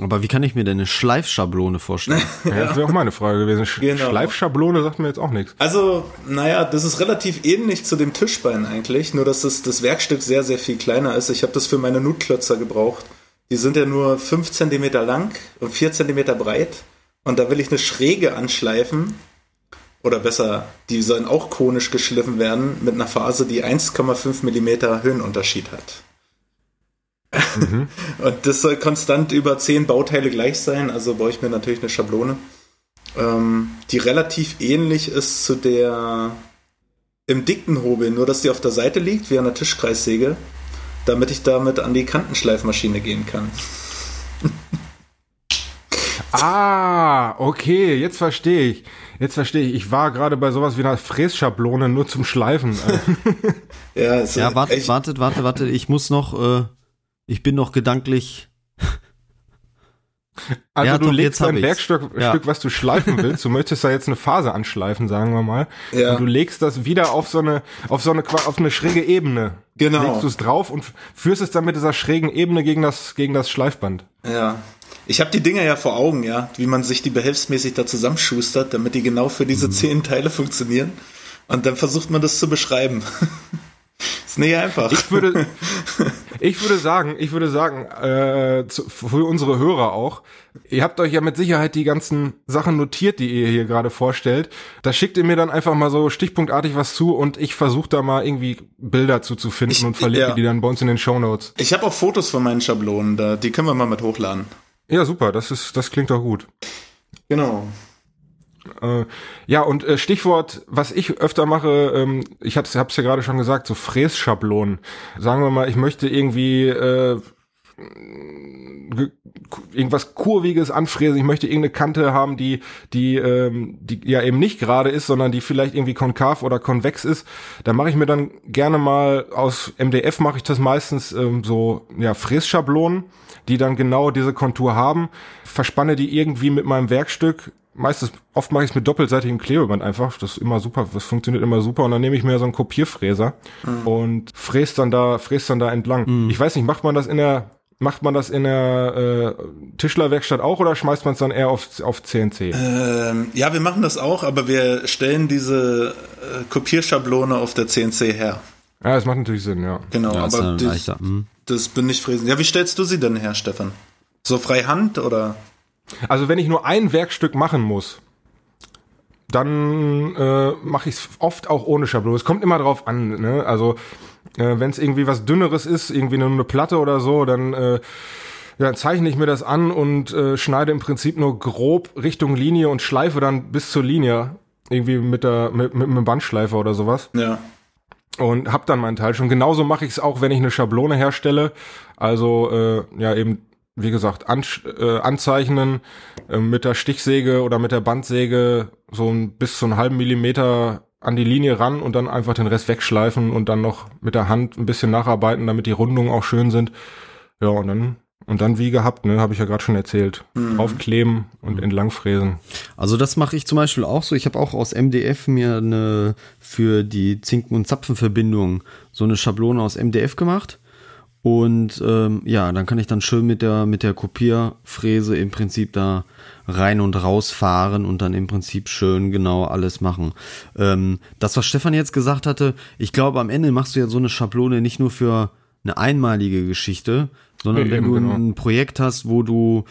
A: Aber wie kann ich mir denn eine Schleifschablone vorstellen?
C: ja. Das wäre auch meine Frage gewesen. Sch
D: Genau.
C: Schleifschablone sagt mir jetzt auch nichts.
D: Also, naja, das ist relativ ähnlich zu dem Tischbein eigentlich, nur dass das, das Werkstück sehr, sehr viel kleiner ist. Ich habe das für meine Nutklötzer gebraucht. Die sind ja nur 5 cm lang und 4 cm breit. Und da will ich eine Schräge anschleifen. Oder besser, die sollen auch konisch geschliffen werden mit einer Phase, die 1,5 mm Höhenunterschied hat. und das soll konstant über 10 Bauteile gleich sein, also baue ich mir natürlich eine Schablone ähm, die relativ ähnlich ist zu der im dicken Hobel, nur dass die auf der Seite liegt, wie an der Tischkreissäge, damit ich damit an die Kantenschleifmaschine gehen kann.
C: Ah, okay, jetzt verstehe ich. Jetzt verstehe ich. Ich war gerade bei sowas wie einer Frässchablone nur zum Schleifen.
D: Ja,
A: ja,
D: ist
A: warte,
D: echt-
A: wartet, warte, warte. Ich muss noch, äh, ich bin noch gedanklich.
C: Also
A: Ja,
C: du
A: doch,
C: legst ein. Werkstück,
A: Ja.
C: Stück, was du schleifen willst. Du möchtest da jetzt eine Phase anschleifen, sagen wir mal.
D: Ja.
C: Und du legst das wieder auf so eine, auf so eine, auf eine schräge Ebene.
D: Genau.
C: Legst du es drauf und führst es dann mit dieser schrägen Ebene gegen das, gegen das Schleifband.
D: Ja. Ich habe die Dinger ja vor Augen, ja, wie man sich die behelfsmäßig da zusammenschustert, damit die genau für diese zehn Teile funktionieren. Und dann versucht man das zu beschreiben. ist nicht einfach.
C: Ich würde, ich würde sagen, ich würde sagen, äh, zu, für unsere Hörer auch, ihr habt euch ja mit Sicherheit die ganzen Sachen notiert, die ihr hier gerade vorstellt. Da schickt ihr mir dann einfach mal so stichpunktartig was zu und ich versuche da mal irgendwie Bilder zuzufinden
D: Ich-
C: und verlinke
D: ja.
C: die dann bei uns in den Show Notes.
D: Ich habe auch Fotos von meinen Schablonen, da, die können wir mal mit hochladen.
C: Ja, super, das ist, das klingt doch gut.
D: Genau.
C: Äh, ja, und äh, Stichwort, was ich öfter mache, ähm, ich hab's, hab's ja gerade schon gesagt, so Frässchablonen. Sagen wir mal, ich möchte irgendwie äh, irgendwas kurviges anfräsen, ich möchte irgendeine Kante haben, die die ähm, die ja eben nicht gerade ist, sondern die vielleicht irgendwie konkav oder konvex ist, da mache ich mir dann gerne mal aus MDF mache ich das meistens ähm, so ja Frässchablonen, die dann genau diese Kontur haben, verspanne die irgendwie mit meinem Werkstück meistens, oft mache ich es mit doppelseitigem Klebeband einfach. Das ist immer super, das funktioniert immer super. Und dann nehme ich mir so einen Kopierfräser mhm. und fräst dann da, fräst dann da entlang. Mhm. Ich weiß nicht, macht man das in der Macht man das in der äh, Tischlerwerkstatt auch oder schmeißt man es dann eher auf, auf CNC?
D: Ähm, ja, wir machen das auch, aber wir stellen diese äh, Kopierschablone auf der CNC her.
C: Ja, das macht natürlich Sinn, ja.
D: Genau,
C: ja,
D: aber das, mhm. das bin ich fräsen. Ja, wie stellst du sie denn her, Stefan? So frei Hand oder?
C: Also wenn ich nur ein Werkstück machen muss, dann äh, mache ich es oft auch ohne Schablone. Es kommt immer drauf an. Ne? Also äh, wenn es irgendwie was Dünneres ist, irgendwie nur eine Platte oder so, dann äh, ja, zeichne ich mir das an und äh, schneide im Prinzip nur grob Richtung Linie und schleife dann bis zur Linie irgendwie mit der mit, mit einem Bandschleifer oder sowas.
D: Ja.
C: Und hab dann meinen Teil schon. Genauso mache ich es auch, wenn ich eine Schablone herstelle. Also äh, ja eben wie gesagt an, äh, anzeichnen äh, mit der Stichsäge oder mit der Bandsäge so ein bis zu einen halben Millimeter an die Linie ran und dann einfach den Rest wegschleifen und dann noch mit der Hand ein bisschen nacharbeiten, damit die Rundungen auch schön sind. Ja, und dann und dann wie gehabt, ne, habe ich ja gerade schon erzählt. Mhm. Aufkleben und entlangfräsen.
A: Also das mache ich zum Beispiel auch so. Ich habe auch aus MDF mir eine für die Zinken- und Zapfenverbindung so eine Schablone aus MDF gemacht. Und ähm, ja, dann kann ich dann schön mit der, mit der Kopierfräse im Prinzip da rein und raus fahren und dann im Prinzip schön genau alles machen. Ähm, das, was Stefan jetzt gesagt hatte, ich glaube, am Ende machst du ja so eine Schablone nicht nur für eine einmalige Geschichte, sondern wenn du genau. ein Projekt hast, wo du,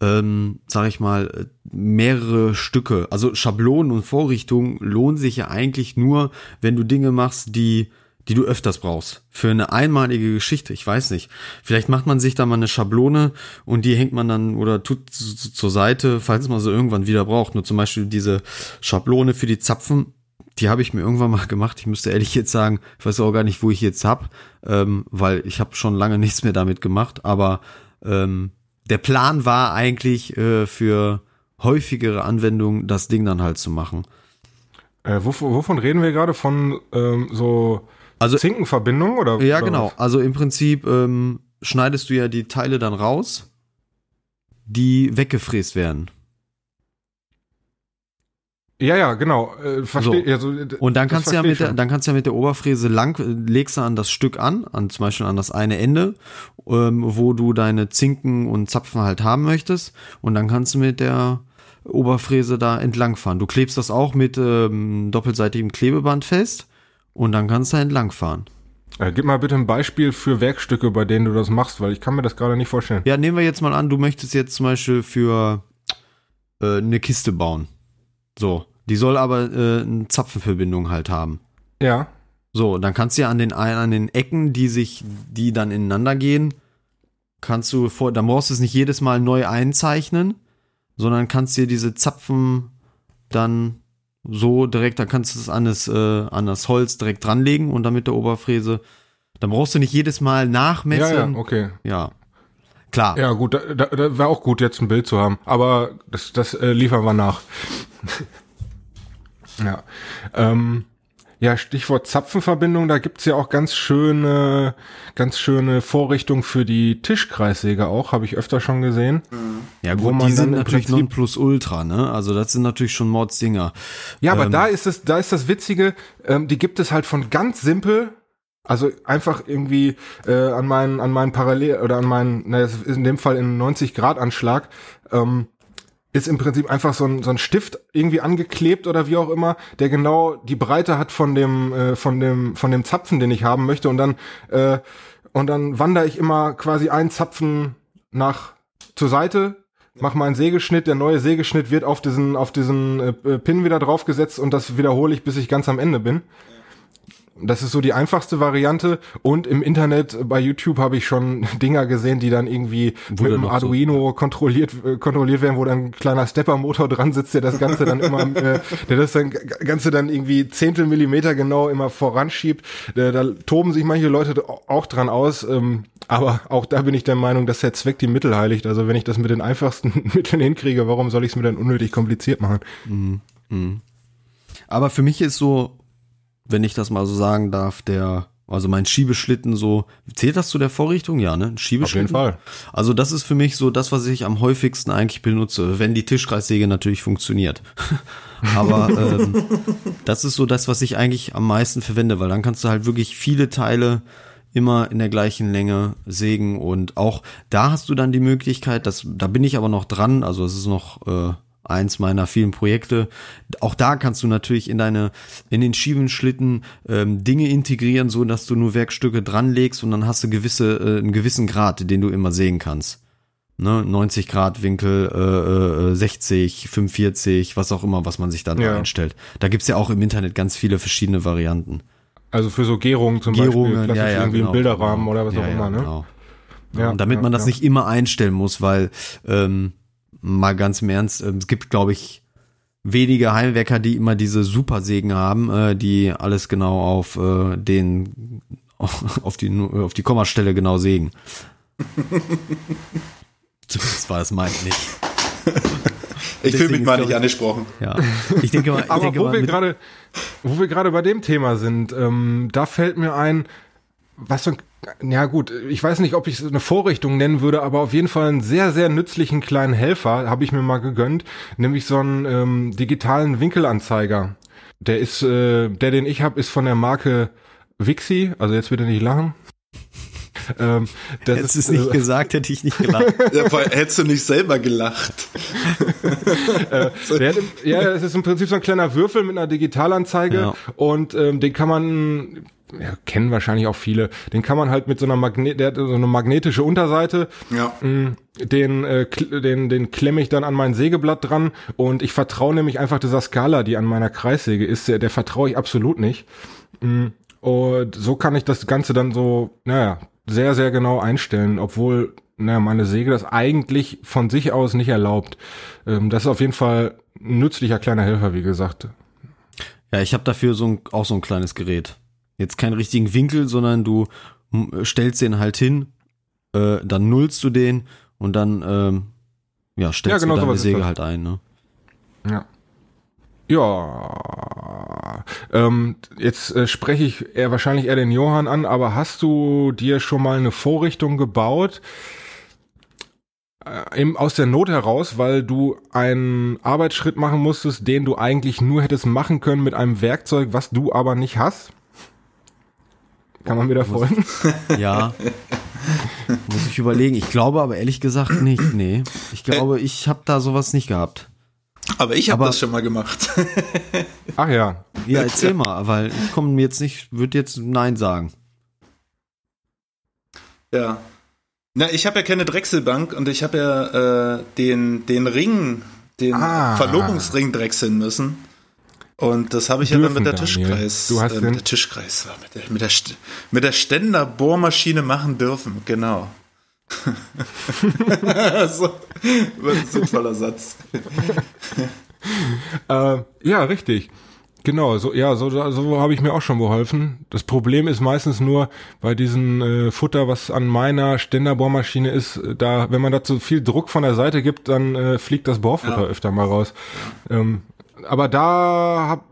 A: ähm, sag ich mal, mehrere Stücke, also Schablonen und Vorrichtungen lohnen sich ja eigentlich nur, wenn du Dinge machst, die die du öfters brauchst. Für eine einmalige Geschichte, ich weiß nicht. Vielleicht macht man sich da mal eine Schablone und die hängt man dann oder tut zur Seite, falls man sie irgendwann wieder braucht. Nur zum Beispiel diese Schablone für die Zapfen, die habe ich mir irgendwann mal gemacht. Ich müsste ehrlich jetzt sagen, ich weiß auch gar nicht, wo ich jetzt hab, ähm, weil ich habe schon lange nichts mehr damit gemacht. Aber ähm, der Plan war eigentlich äh, für häufigere Anwendungen das Ding dann halt zu machen.
C: Äh, wovon, wovon reden wir gerade? Von ähm, so also, Zinkenverbindung oder?
A: Ja,
C: oder
A: genau.
C: Was?
A: Also im Prinzip ähm, schneidest du ja die Teile dann raus, die weggefräst werden.
C: Ja, ja, genau. Äh, verstehe.
A: So. Also, und dann kannst du ja mit der, dann kannst du ja mit der Oberfräse lang, legst du an das Stück an, an zum Beispiel an das eine Ende, ähm, wo du deine Zinken und Zapfen halt haben möchtest. Und dann kannst du mit der Oberfräse da entlangfahren. Du klebst das auch mit ähm, doppelseitigem Klebeband fest und dann kannst du entlangfahren.
C: Äh, gib mal bitte ein Beispiel für Werkstücke, bei denen du das machst, weil ich kann mir das gerade nicht vorstellen.
A: Ja, nehmen wir jetzt mal an, du möchtest jetzt zum Beispiel für äh, eine Kiste bauen. So, die soll aber äh, eine Zapfenverbindung halt haben.
C: Ja.
A: So, dann kannst du ja an den an den Ecken, die sich, die dann ineinander gehen, kannst du vor, dann brauchst du es nicht jedes Mal neu einzeichnen, sondern kannst dir diese Zapfen dann so direkt, dann kannst du es an das, äh, an das Holz direkt dranlegen und dann mit der Oberfräse. Dann brauchst du nicht jedes Mal nachmessen.
C: Ja, ja okay.
A: Ja. Klar.
C: Ja, gut, da, da, da wäre auch gut, jetzt ein Bild zu haben. Aber das, das äh, liefern wir nach. ja. Ähm, ja, Stichwort Zapfenverbindung, da gibt's ja auch ganz schöne, ganz schöne Vorrichtungen für die Tischkreissäge auch, habe ich öfter schon gesehen.
A: Ja gut, die sind natürlich non plus ultra, ne? Also das sind natürlich schon Mordsdinger.
C: Ja, aber ähm, da ist es, da ist das Witzige, ähm, die gibt es halt von ganz simpel also einfach irgendwie äh, an meinen an meinen Parallel oder an meinen, na, das ist in dem Fall in 90 Grad Anschlag, ähm, ist im Prinzip einfach so ein, so ein Stift irgendwie angeklebt oder wie auch immer, der genau die Breite hat von dem, äh, von dem, von dem Zapfen, den ich haben möchte. Und dann, äh, und dann wandere ich immer quasi einen Zapfen nach zur Seite, mache meinen Sägeschnitt, der neue Sägeschnitt wird auf diesen, auf diesen äh, Pin wieder draufgesetzt und das wiederhole ich, bis ich ganz am Ende bin. Das ist so die einfachste Variante. Und im Internet bei YouTube habe ich schon Dinger gesehen, die dann irgendwie
A: Wo
C: mit einem Arduino
A: so-
C: kontrolliert äh, kontrolliert werden, wo dann ein kleiner Stepper-Motor dran sitzt, der das Ganze dann immer, äh, der das dann Ganze dann irgendwie Zehntel Millimeter genau immer voranschiebt. Da, da toben sich manche Leute auch dran aus. Ähm, aber auch da bin ich der Meinung, dass der Zweck die Mittel heiligt. Also wenn ich das mit den einfachsten Mitteln hinkriege, warum soll ich es mir dann unnötig kompliziert machen?
A: Aber für mich ist so, wenn ich das mal so sagen darf, der, also mein Schiebeschlitten so, zählt das zu der Vorrichtung? Ja, ne? Ein Schiebeschlitten.
C: Fall.
A: Also das ist für mich so das, was ich am häufigsten eigentlich benutze, wenn die Tischkreissäge natürlich funktioniert. Aber ähm, das ist so das, was ich eigentlich am meisten verwende, weil dann kannst du halt wirklich viele Teile immer in der gleichen Länge sägen und auch da hast du dann die Möglichkeit, dass da bin ich aber noch dran, also es ist noch äh, eins meiner vielen Projekte. Auch da kannst du natürlich in deine in den Schiebenschlitten ähm, Dinge integrieren, so dass du nur Werkstücke dranlegst und dann hast du gewisse äh, einen gewissen Grad, den du immer sägen kannst. Ne, 90 Grad Winkel, äh, äh, 60, 45, was auch immer, was man sich dann
C: Ja.
A: einstellt. Da gibt's ja auch im Internet ganz viele verschiedene Varianten.
C: Also für so Gärungen zum
A: Gärungen,
C: Beispiel, klassisch irgendwie
A: genau,
C: im Bilderrahmen
A: genau.
C: oder was
A: ja,
C: auch immer,
A: ja,
C: ne?
A: Genau.
C: Ja,
A: und damit
C: ja,
A: man das
C: ja.
A: nicht immer einstellen muss, weil ähm, mal ganz im Ernst, ähm, es gibt, glaube ich, wenige Heimwerker, die immer diese Supersägen haben, äh, die alles genau auf äh, den auf die auf die Kommastelle genau sägen. Zumindest war es meint nicht.
D: Ich fühle mich mal nicht
A: ich-
D: angesprochen.
A: Ja, ich denke mal, ich
C: Aber
A: denke
C: wo
A: mal
C: wir gerade, wo wir gerade bei dem Thema sind, ähm, da fällt mir ein, was so ein, ja gut, ich weiß nicht, ob ich es eine Vorrichtung nennen würde, aber auf jeden Fall einen sehr, sehr nützlichen kleinen Helfer habe ich mir mal gegönnt, nämlich so einen ähm, digitalen Winkelanzeiger. Der ist, äh, der, den ich habe, ist von der Marke Vixi, also jetzt bitte nicht lachen. Ähm, das
A: Hättest du es nicht
C: äh,
A: gesagt, hätte ich nicht gelacht.
D: Ja, vor hättest du nicht selber gelacht.
C: Der hat im, ja, es ist im Prinzip so ein kleiner Würfel mit einer Digitalanzeige
A: Ja.
C: und ähm, den kann man, ja, kennen wahrscheinlich auch viele, den kann man halt mit so einer Magne der hat so eine magnetische Unterseite,
D: Ja.
C: mh, den, äh, den, den klemme ich dann an mein Sägeblatt dran und ich vertraue nämlich einfach dieser Skala, die an meiner Kreissäge ist, der, der vertraue ich absolut nicht. Mm, Und so kann ich das Ganze dann so, naja, sehr, sehr genau einstellen, obwohl, naja, meine Säge das eigentlich von sich aus nicht erlaubt. Ähm, das ist auf jeden Fall ein nützlicher kleiner Helfer, wie gesagt.
A: Ja, ich habe dafür so ein, auch so ein kleines Gerät. Jetzt keinen richtigen Winkel, sondern du stellst den halt hin, äh, dann nullst du den und dann ähm, ja, stellst
C: Ja, genau
A: du deine
C: ist
A: Säge halt ein. Ne?
C: Ja. Ja, ähm, jetzt äh, spreche ich eher wahrscheinlich eher den Johann an, aber hast du dir schon mal eine Vorrichtung gebaut, äh, eben aus der Not heraus, weil du einen Arbeitsschritt machen musstest, den du eigentlich nur hättest machen können mit einem Werkzeug, was du aber nicht hast? Kann man mir da folgen?
A: Ja. Muss ich überlegen. Ich glaube aber ehrlich gesagt nicht. Nee. Ich glaube, ich habe da sowas nicht gehabt.
D: Aber ich habe das schon mal gemacht.
C: Ach ja,
A: Ja, erzähl mal, weil ich komme mir jetzt nicht, würde jetzt Nein sagen.
D: ja. Na, ich habe ja keine Drechselbank und ich habe ja äh, den, den Ring, den
C: Ah.
D: Verlobungsring drechseln müssen. Und das habe ich ja dann
C: Dürfen,
D: mit der
C: Daniel.
D: Tischkreis,
C: Du hast
D: äh, mit der Tischkreis, mit der, mit der, St- mit der Ständerbohrmaschine machen dürfen, genau. so, ein sinnvoller Satz.
C: Äh, ja, richtig. Genau, so ja, so, so habe ich mir auch schon geholfen. Das Problem ist meistens nur bei diesem äh, Futter, was an meiner Ständerbohrmaschine ist, da, wenn man dazu viel Druck von der Seite gibt, dann äh, fliegt das Bohrfutter
D: Ja.
C: öfter mal raus. Ähm, aber da hab,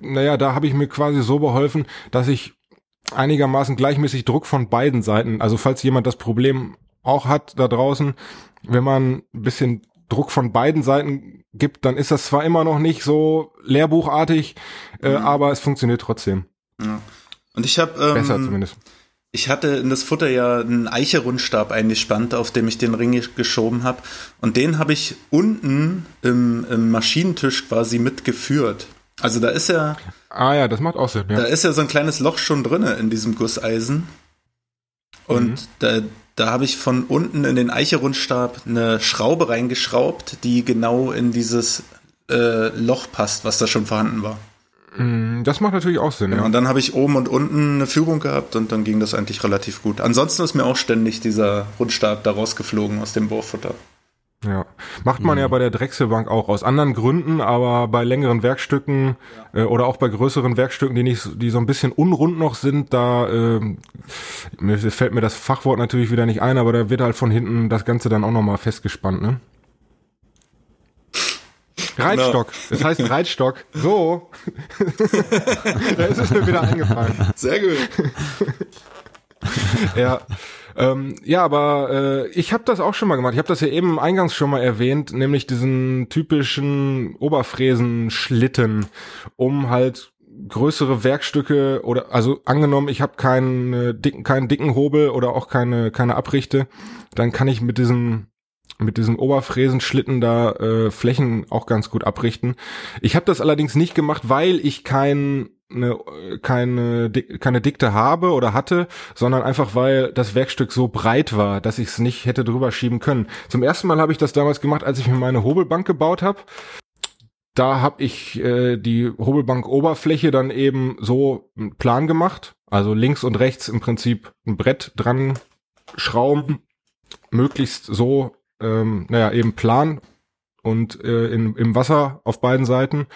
C: naja, da habe ich mir quasi so beholfen, dass ich einigermaßen gleichmäßig Druck von beiden Seiten, also falls jemand das Problem auch hat da draußen, wenn man ein bisschen Druck von beiden Seiten gibt, dann ist das zwar immer noch nicht so lehrbuchartig, äh, aber es funktioniert trotzdem.
D: Und ich habe
C: Besser
D: ähm,
C: zumindest.
D: Ich hatte in das Futter ja einen Eicherundstab eingespannt, auf dem ich den Ring geschoben habe. Und den habe ich unten im, im Maschinentisch quasi mitgeführt. Also da ist ja,
C: Ah ja, das macht auch Sinn,
D: da
C: ja.
D: ist ja so ein kleines Loch schon drinne in diesem Gusseisen. Und
C: Mhm.
D: da, da habe ich von unten in den Eicherundstab eine Schraube reingeschraubt, die genau in dieses äh, Loch passt, was da schon vorhanden war.
C: Mm, Das macht natürlich auch Sinn, ja.
D: Und dann habe ich oben und unten eine Führung gehabt und dann ging das eigentlich relativ gut. Ansonsten ist mir auch ständig dieser Rundstab da rausgeflogen aus dem Bohrfutter.
C: Ja, macht man ja bei der Drechselbank auch aus anderen Gründen, aber bei längeren Werkstücken äh, oder auch bei größeren Werkstücken, die nicht, die so ein bisschen unrund noch sind, da ähm, mir fällt mir das Fachwort natürlich wieder nicht ein, aber da wird halt von hinten das Ganze dann auch nochmal festgespannt, ne? Reitstock, das heißt Reitstock. So, da ist es mir wieder eingefallen.
D: Sehr gut.
C: ja. Ähm, ja, aber äh, ich habe das auch schon mal gemacht. Ich habe das ja eben eingangs schon mal erwähnt, nämlich diesen typischen Oberfräsenschlitten, um halt größere Werkstücke oder also angenommen, ich habe keinen dicken keinen dicken Hobel oder auch keine keine Abrichte, dann kann ich mit diesem mit diesem Oberfräsenschlitten da äh, Flächen auch ganz gut abrichten. Ich habe das allerdings nicht gemacht, weil ich kein eine, keine, keine Dikte habe oder hatte, sondern einfach weil das Werkstück so breit war, dass ich es nicht hätte drüber schieben können. Zum ersten Mal habe ich das damals gemacht, als ich mir meine Hobelbank gebaut habe. Da habe ich äh, die Hobelbank-Oberfläche dann eben so plan gemacht, also links und rechts im Prinzip ein Brett dran schrauben, möglichst so, ähm, naja, eben plan und äh, in, im Wasser auf beiden Seiten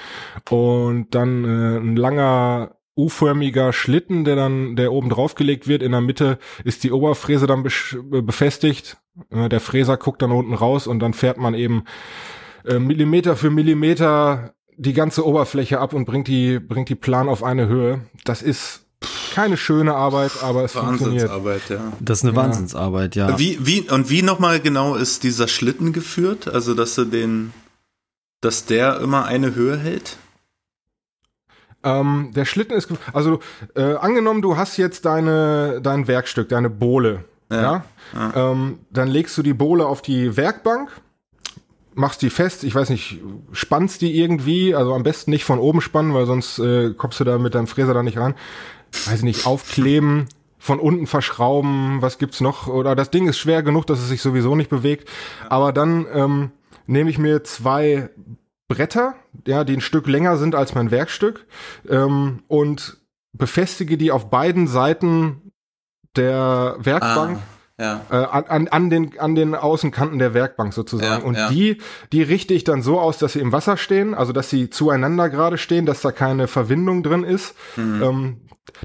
C: und dann äh, ein langer U-förmiger Schlitten, der dann, der oben draufgelegt wird. In der Mitte ist die Oberfräse dann äh, befestigt. Äh, der Fräser guckt dann unten raus und dann fährt man eben äh, Millimeter für Millimeter die ganze Oberfläche ab und bringt die, bringt die Plan auf eine Höhe. Das ist keine schöne Arbeit, aber es funktioniert.
D: Wahnsinnsarbeit, ja.
A: Das ist eine Wahnsinnsarbeit, ja.
D: Wie, wie, und wie nochmal genau ist dieser Schlitten geführt? Also, dass du den, dass der immer eine Höhe hält?
C: Ähm, der Schlitten ist, also äh, angenommen, du hast jetzt deine dein Werkstück, deine Bohle, ja, Ähm, dann legst du die Bohle auf die Werkbank, machst die fest, ich weiß nicht, spannst die irgendwie, also am besten nicht von oben spannen, weil sonst äh, kommst du da mit deinem Fräser da nicht ran. Weiß nicht, aufkleben, von unten verschrauben, was gibt's noch? Oder das Ding ist schwer genug, dass es sich sowieso nicht bewegt. Aber dann ähm, nehme ich mir zwei Bretter, ja, die ein Stück länger sind als mein Werkstück, ähm, und befestige die auf beiden Seiten der Werkbank
D: ja.
C: äh, an, an, an, den, an den Außenkanten der Werkbank sozusagen.
D: Ja,
C: und
D: ja.
C: die, die richte ich dann so aus, dass sie im Wasser stehen, also dass sie zueinander gerade stehen, dass da keine Verwindung drin ist.
D: Mhm.
C: Ähm,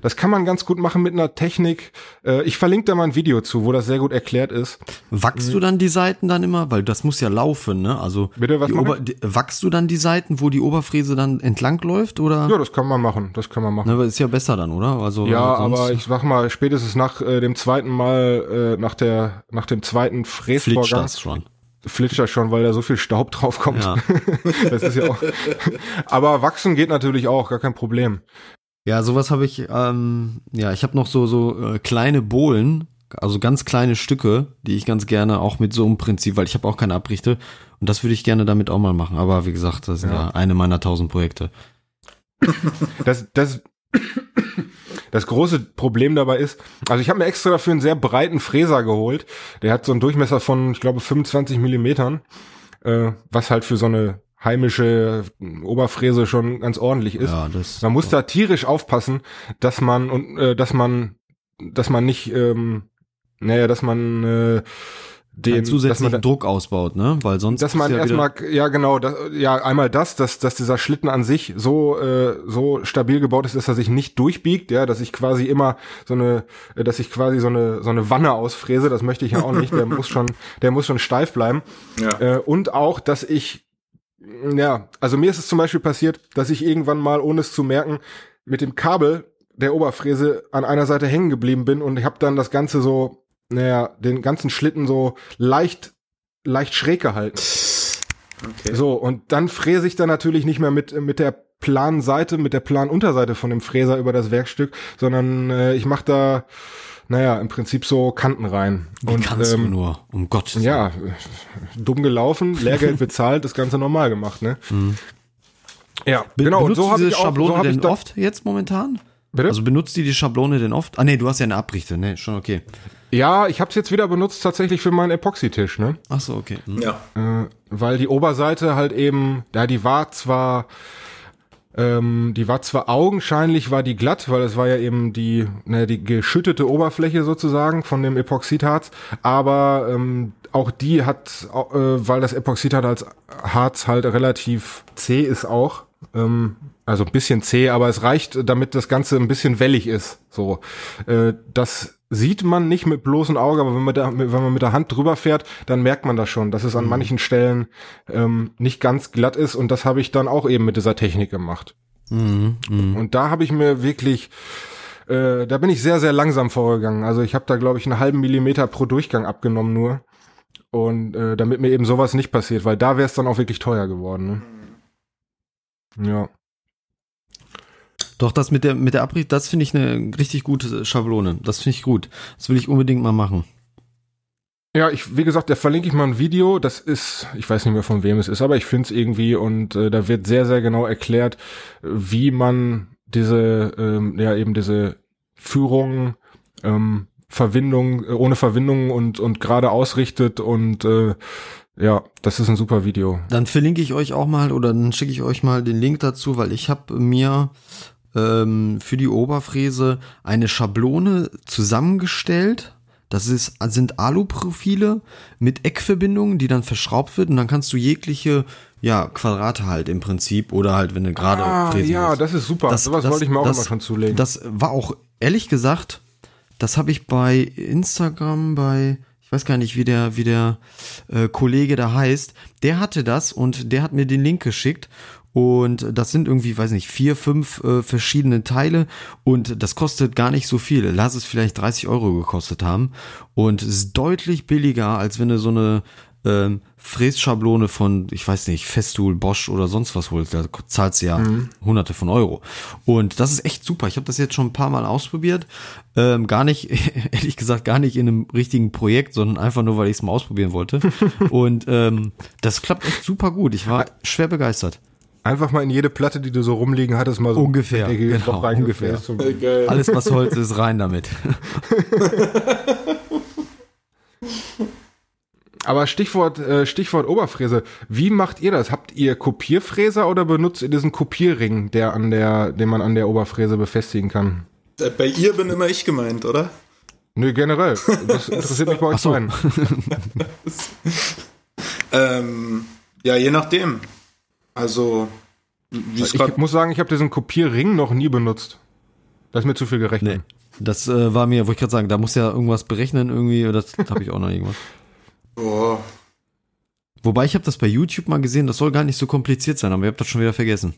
C: das kann man ganz gut machen mit einer Technik. Äh, ich verlinke da mal ein Video zu, wo das sehr gut erklärt ist.
A: Wachst du dann die Seiten dann immer? Weil das muss ja laufen, ne? Also
C: Bitte, was
A: Ober wachst du dann die Seiten, wo die Oberfräse dann entlang läuft? Oder?
C: Ja, das kann man machen. Das kann man machen.
A: Ne, ist ja besser dann, oder? Also
C: Ja, aber ich sag mal, spätestens nach äh, dem zweiten Mal, äh, nach der, nach dem zweiten
A: flitscht
C: Fräsvorgang,
A: das schon.
C: flitscht das schon, weil da so viel Staub drauf kommt.
A: Ja.
C: das ist ja auch. aber wachsen geht natürlich auch, gar kein Problem.
A: Ja, sowas habe ich, ähm, ja, ich habe noch so, so äh, kleine Bohlen, also ganz kleine Stücke, die ich ganz gerne auch mit so einem Prinzip, weil ich habe auch keine Abrichte und das würde ich gerne damit auch mal machen. Aber wie gesagt, das ist ja,
C: Ja.
A: eine meiner tausend Projekte.
C: Das, das, das große Problem dabei ist, also ich habe mir extra dafür einen sehr breiten Fräser geholt. Der hat so einen Durchmesser von, ich glaube, 25 Millimetern, äh, was halt für so eine heimische Oberfräse schon ganz ordentlich ist.
A: Ja, das.
C: Man muss da tierisch aufpassen, dass man und äh, dass man, dass man nicht, ähm, naja, dass man äh, den,
A: zusätzlichen
C: man,
A: Druck ausbaut, ne? Weil sonst.
C: dass man
A: ja
C: erstmal, ja genau, das, ja einmal das, dass, dass dieser Schlitten an sich so äh, so stabil gebaut ist, dass er sich nicht durchbiegt, ja, dass ich quasi immer so eine, äh, dass ich quasi so eine so eine Wanne ausfräse, das möchte ich ja auch nicht, der muss schon, der muss schon steif bleiben.
D: Ja.
C: Äh, und auch, dass ich, ja, also mir ist es zum Beispiel passiert, dass ich irgendwann mal, ohne es zu merken, mit dem Kabel der Oberfräse an einer Seite hängen geblieben bin und ich habe dann das Ganze so, naja, den ganzen Schlitten so leicht, leicht schräg gehalten.
D: Okay.
C: So, und dann fräse ich dann natürlich nicht mehr mit, mit der Planseite, mit der Planunterseite von dem Fräser über das Werkstück, sondern äh, ich mache da, naja, im Prinzip so Kanten rein.
A: Wie kannst du
C: ähm,
A: nur? Um Gottes Willen.
C: ja, dumm gelaufen, Lehrgeld bezahlt, das Ganze normal gemacht, ne? Ja,
A: Be
C: genau. Und
A: benutzt
C: so
A: du
C: habe
A: diese
C: ich auch,
A: Schablone
C: so hab ich
A: denn
C: da,
A: oft jetzt momentan?
C: Bitte?
A: Also benutzt die die Schablone denn oft? Ah nee, du hast ja eine Abrichte, ne? Schon okay.
C: Ja, ich habe es jetzt wieder benutzt tatsächlich für meinen Epoxy-Tisch, ne?
A: Ach so, okay. Hm.
D: Ja.
C: Äh, weil die Oberseite halt eben, ja, die war zwar Ähm, die war zwar augenscheinlich war die glatt, weil es war ja eben die, ne, die geschüttete Oberfläche sozusagen von dem Epoxidharz, aber ähm, auch die hat, äh, weil das Epoxidharz als Harz halt relativ zäh ist auch, ähm, also ein bisschen zäh, aber es reicht, damit das Ganze ein bisschen wellig ist. So, äh, das sieht man nicht mit bloßem Auge, aber wenn man da, wenn man mit der Hand drüber fährt, dann merkt man das schon, dass es an mhm. manchen Stellen ähm, nicht ganz glatt ist und das habe ich dann auch eben mit dieser Technik gemacht. Mhm, mh. Und da habe ich mir wirklich äh, da bin ich sehr, sehr langsam vorgegangen. Also ich habe da, glaube ich, einen halben Millimeter pro Durchgang abgenommen nur. Und äh, damit mir eben sowas nicht passiert, weil da wäre es dann auch wirklich teuer geworden. Ne? Ja.
A: Doch, das mit der, mit der Abrieb, das finde ich eine richtig gute Schablone. Das finde ich gut. Das will ich unbedingt mal machen.
C: Ja, ich, wie gesagt, da verlinke ich mal ein Video. Das ist, ich weiß nicht mehr von wem es ist, aber ich finde es irgendwie und äh, da wird sehr, sehr genau erklärt, wie man diese, ähm, ja, eben diese Führung ähm, Verwindung, äh, ohne Verwindung und, und gerade ausrichtet und äh, ja, das ist ein super Video.
A: Dann verlinke ich euch auch mal oder dann schicke ich euch mal den Link dazu, weil ich habe mir ähm, für die Oberfräse eine Schablone zusammengestellt. Das ist, sind Aluprofile mit Eckverbindungen, die dann verschraubt wird und dann kannst du jegliche ja, Quadrate halt im Prinzip oder halt, wenn du gerade
C: ah, Ja, musst. das ist super. Das, Sowas das, wollte ich mir auch das, immer schon zulegen.
A: Das war auch ehrlich gesagt das habe ich bei Instagram, bei, ich weiß gar nicht, wie der, wie der äh, Kollege da heißt, der hatte das und der hat mir den Link geschickt. Und das sind irgendwie, weiß nicht, vier, fünf äh, verschiedene Teile und das kostet gar nicht so viel. Lass es vielleicht 30 Euro gekostet haben. Und es ist deutlich billiger, als wenn du so eine ähm, Frässchablone von, ich weiß nicht, Festool, Bosch oder sonst was holst, da zahlst du ja mhm. hunderte von Euro. Und das ist echt super. Ich habe das jetzt schon ein paar Mal ausprobiert. Ähm, gar nicht, ehrlich gesagt, gar nicht in einem richtigen Projekt, sondern einfach nur, weil ich es mal ausprobieren wollte. Und ähm, das klappt echt super gut. Ich war schwer begeistert.
C: Einfach mal in jede Platte, die du so rumliegen hattest, mal so
A: ungefähr, genau, ungefähr. Alles was Holz ist rein damit.
C: Aber Stichwort, äh, Stichwort Oberfräse. Wie macht ihr das? Habt ihr Kopierfräser oder benutzt ihr diesen Kopierring, der an der, den man an der Oberfräse befestigen kann?
D: Äh, bei ihr bin immer ich gemeint, oder?
C: Nö, generell. Das interessiert mich bei euch so.
D: ähm, ja, je nachdem. Also,
C: ich muss sagen, ich habe diesen Kopierring noch nie benutzt. Das ist mir zu viel gerechnet. Nee.
A: Das äh, war mir, wollte ich gerade sagen, da muss ja irgendwas berechnen irgendwie, das habe ich auch noch irgendwas. Oh. Wobei ich habe das bei YouTube mal gesehen, das soll gar nicht so kompliziert sein, aber ihr habt das schon wieder vergessen.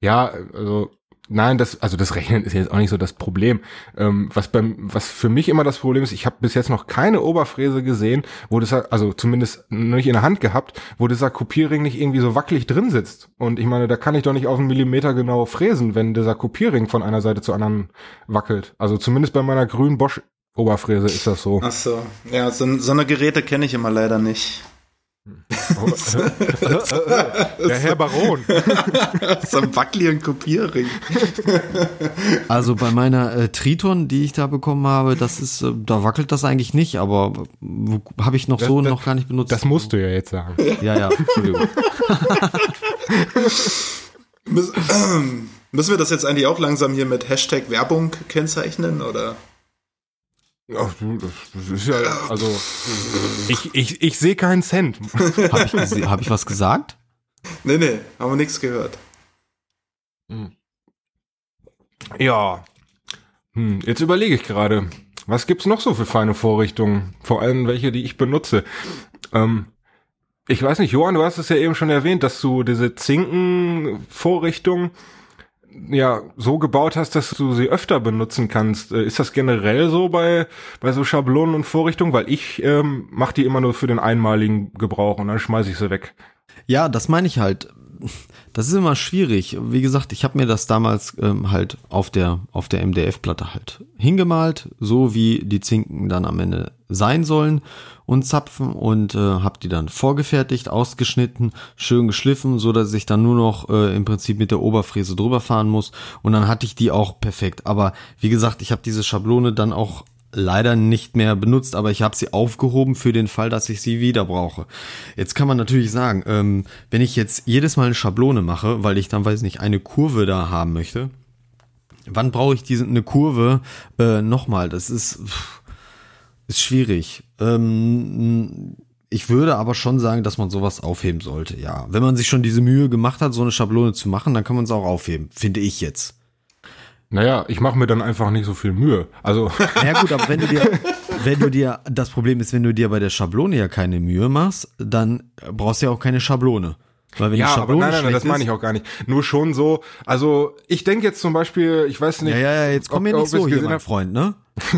C: Ja, also nein, das also das Rechnen ist jetzt auch nicht so das Problem. Ähm, was beim was für mich immer das Problem ist, ich habe bis jetzt noch keine Oberfräse gesehen, wo das also zumindest nicht in der Hand gehabt, wo dieser Kopierring nicht irgendwie so wackelig drin sitzt. Und ich meine, da kann ich doch nicht auf einen Millimeter genau fräsen, wenn dieser Kopierring von einer Seite zur anderen wackelt. Also zumindest bei meiner grünen Bosch Oberfräse ist das so.
D: Ach so. Ja, so, so eine Geräte kenne ich immer leider nicht.
C: Der Herr Baron.
D: so ein wackeligen Kopierring.
A: Also bei meiner äh, Triton, die ich da bekommen habe, das ist, äh, da wackelt das eigentlich nicht, aber äh, habe ich noch das, so das, noch gar nicht benutzt.
C: Das musst du ja jetzt sagen.
A: Ja, ja, Entschuldigung.
D: Müssen, müssen wir das jetzt eigentlich auch langsam hier mit Hashtag Werbung kennzeichnen, oder?
C: Ach du, das, das ist ja, also ich, ich, ich sehe keinen Cent.
A: Habe ich, hab ich was gesagt?
D: Nee, nee, haben wir nichts gehört.
C: Hm. Ja. Hm, jetzt überlege ich gerade, was gibt's noch so für feine Vorrichtungen? Vor allem welche, die ich benutze. Ähm, ich weiß nicht, Johann, du hast es ja eben schon erwähnt, dass du diese Zinken-Vorrichtung ja so gebaut hast, dass du sie öfter benutzen kannst. Äh, ist das generell so bei bei so Schablonen und Vorrichtungen? Weil ich ähm, mache die immer nur für den einmaligen Gebrauch und dann schmeiße ich sie weg.
A: Ja, das meine ich halt. Das ist immer schwierig. Wie gesagt, ich habe mir das damals ähm, halt auf der auf der MDF-Platte halt hingemalt, so wie die Zinken dann am Ende sein sollen und Zapfen und äh, habe die dann vorgefertigt, ausgeschnitten, schön geschliffen, so dass ich dann nur noch äh, im Prinzip mit der Oberfräse drüber fahren muss und dann hatte ich die auch perfekt. Aber wie gesagt, ich habe diese Schablone dann auch leider nicht mehr benutzt, aber ich habe sie aufgehoben für den Fall, dass ich sie wieder brauche. Jetzt kann man natürlich sagen, ähm, wenn ich jetzt jedes Mal eine Schablone mache, weil ich dann, weiß nicht, eine Kurve da haben möchte, wann brauche ich diese eine Kurve äh, nochmal? Das ist, ist schwierig. Ähm, ich würde aber schon sagen, dass man sowas aufheben sollte, ja. Wenn man sich schon diese Mühe gemacht hat, so eine Schablone zu machen, dann kann man es auch aufheben, finde ich jetzt.
C: Naja, ich mache mir dann einfach nicht so viel Mühe. Also.
A: Ja gut, aber wenn du dir, wenn du dir, das Problem ist, wenn du dir bei der Schablone ja keine Mühe machst, dann brauchst du ja auch keine Schablone.
C: Weil wenn ja, die Schablone aber nein, nein, nein, das meine ich auch gar nicht. Nur schon so, also ich denke jetzt zum Beispiel, ich weiß nicht.
A: Ja, ja, ja jetzt komm mir nicht so hier, mein Freund, ne?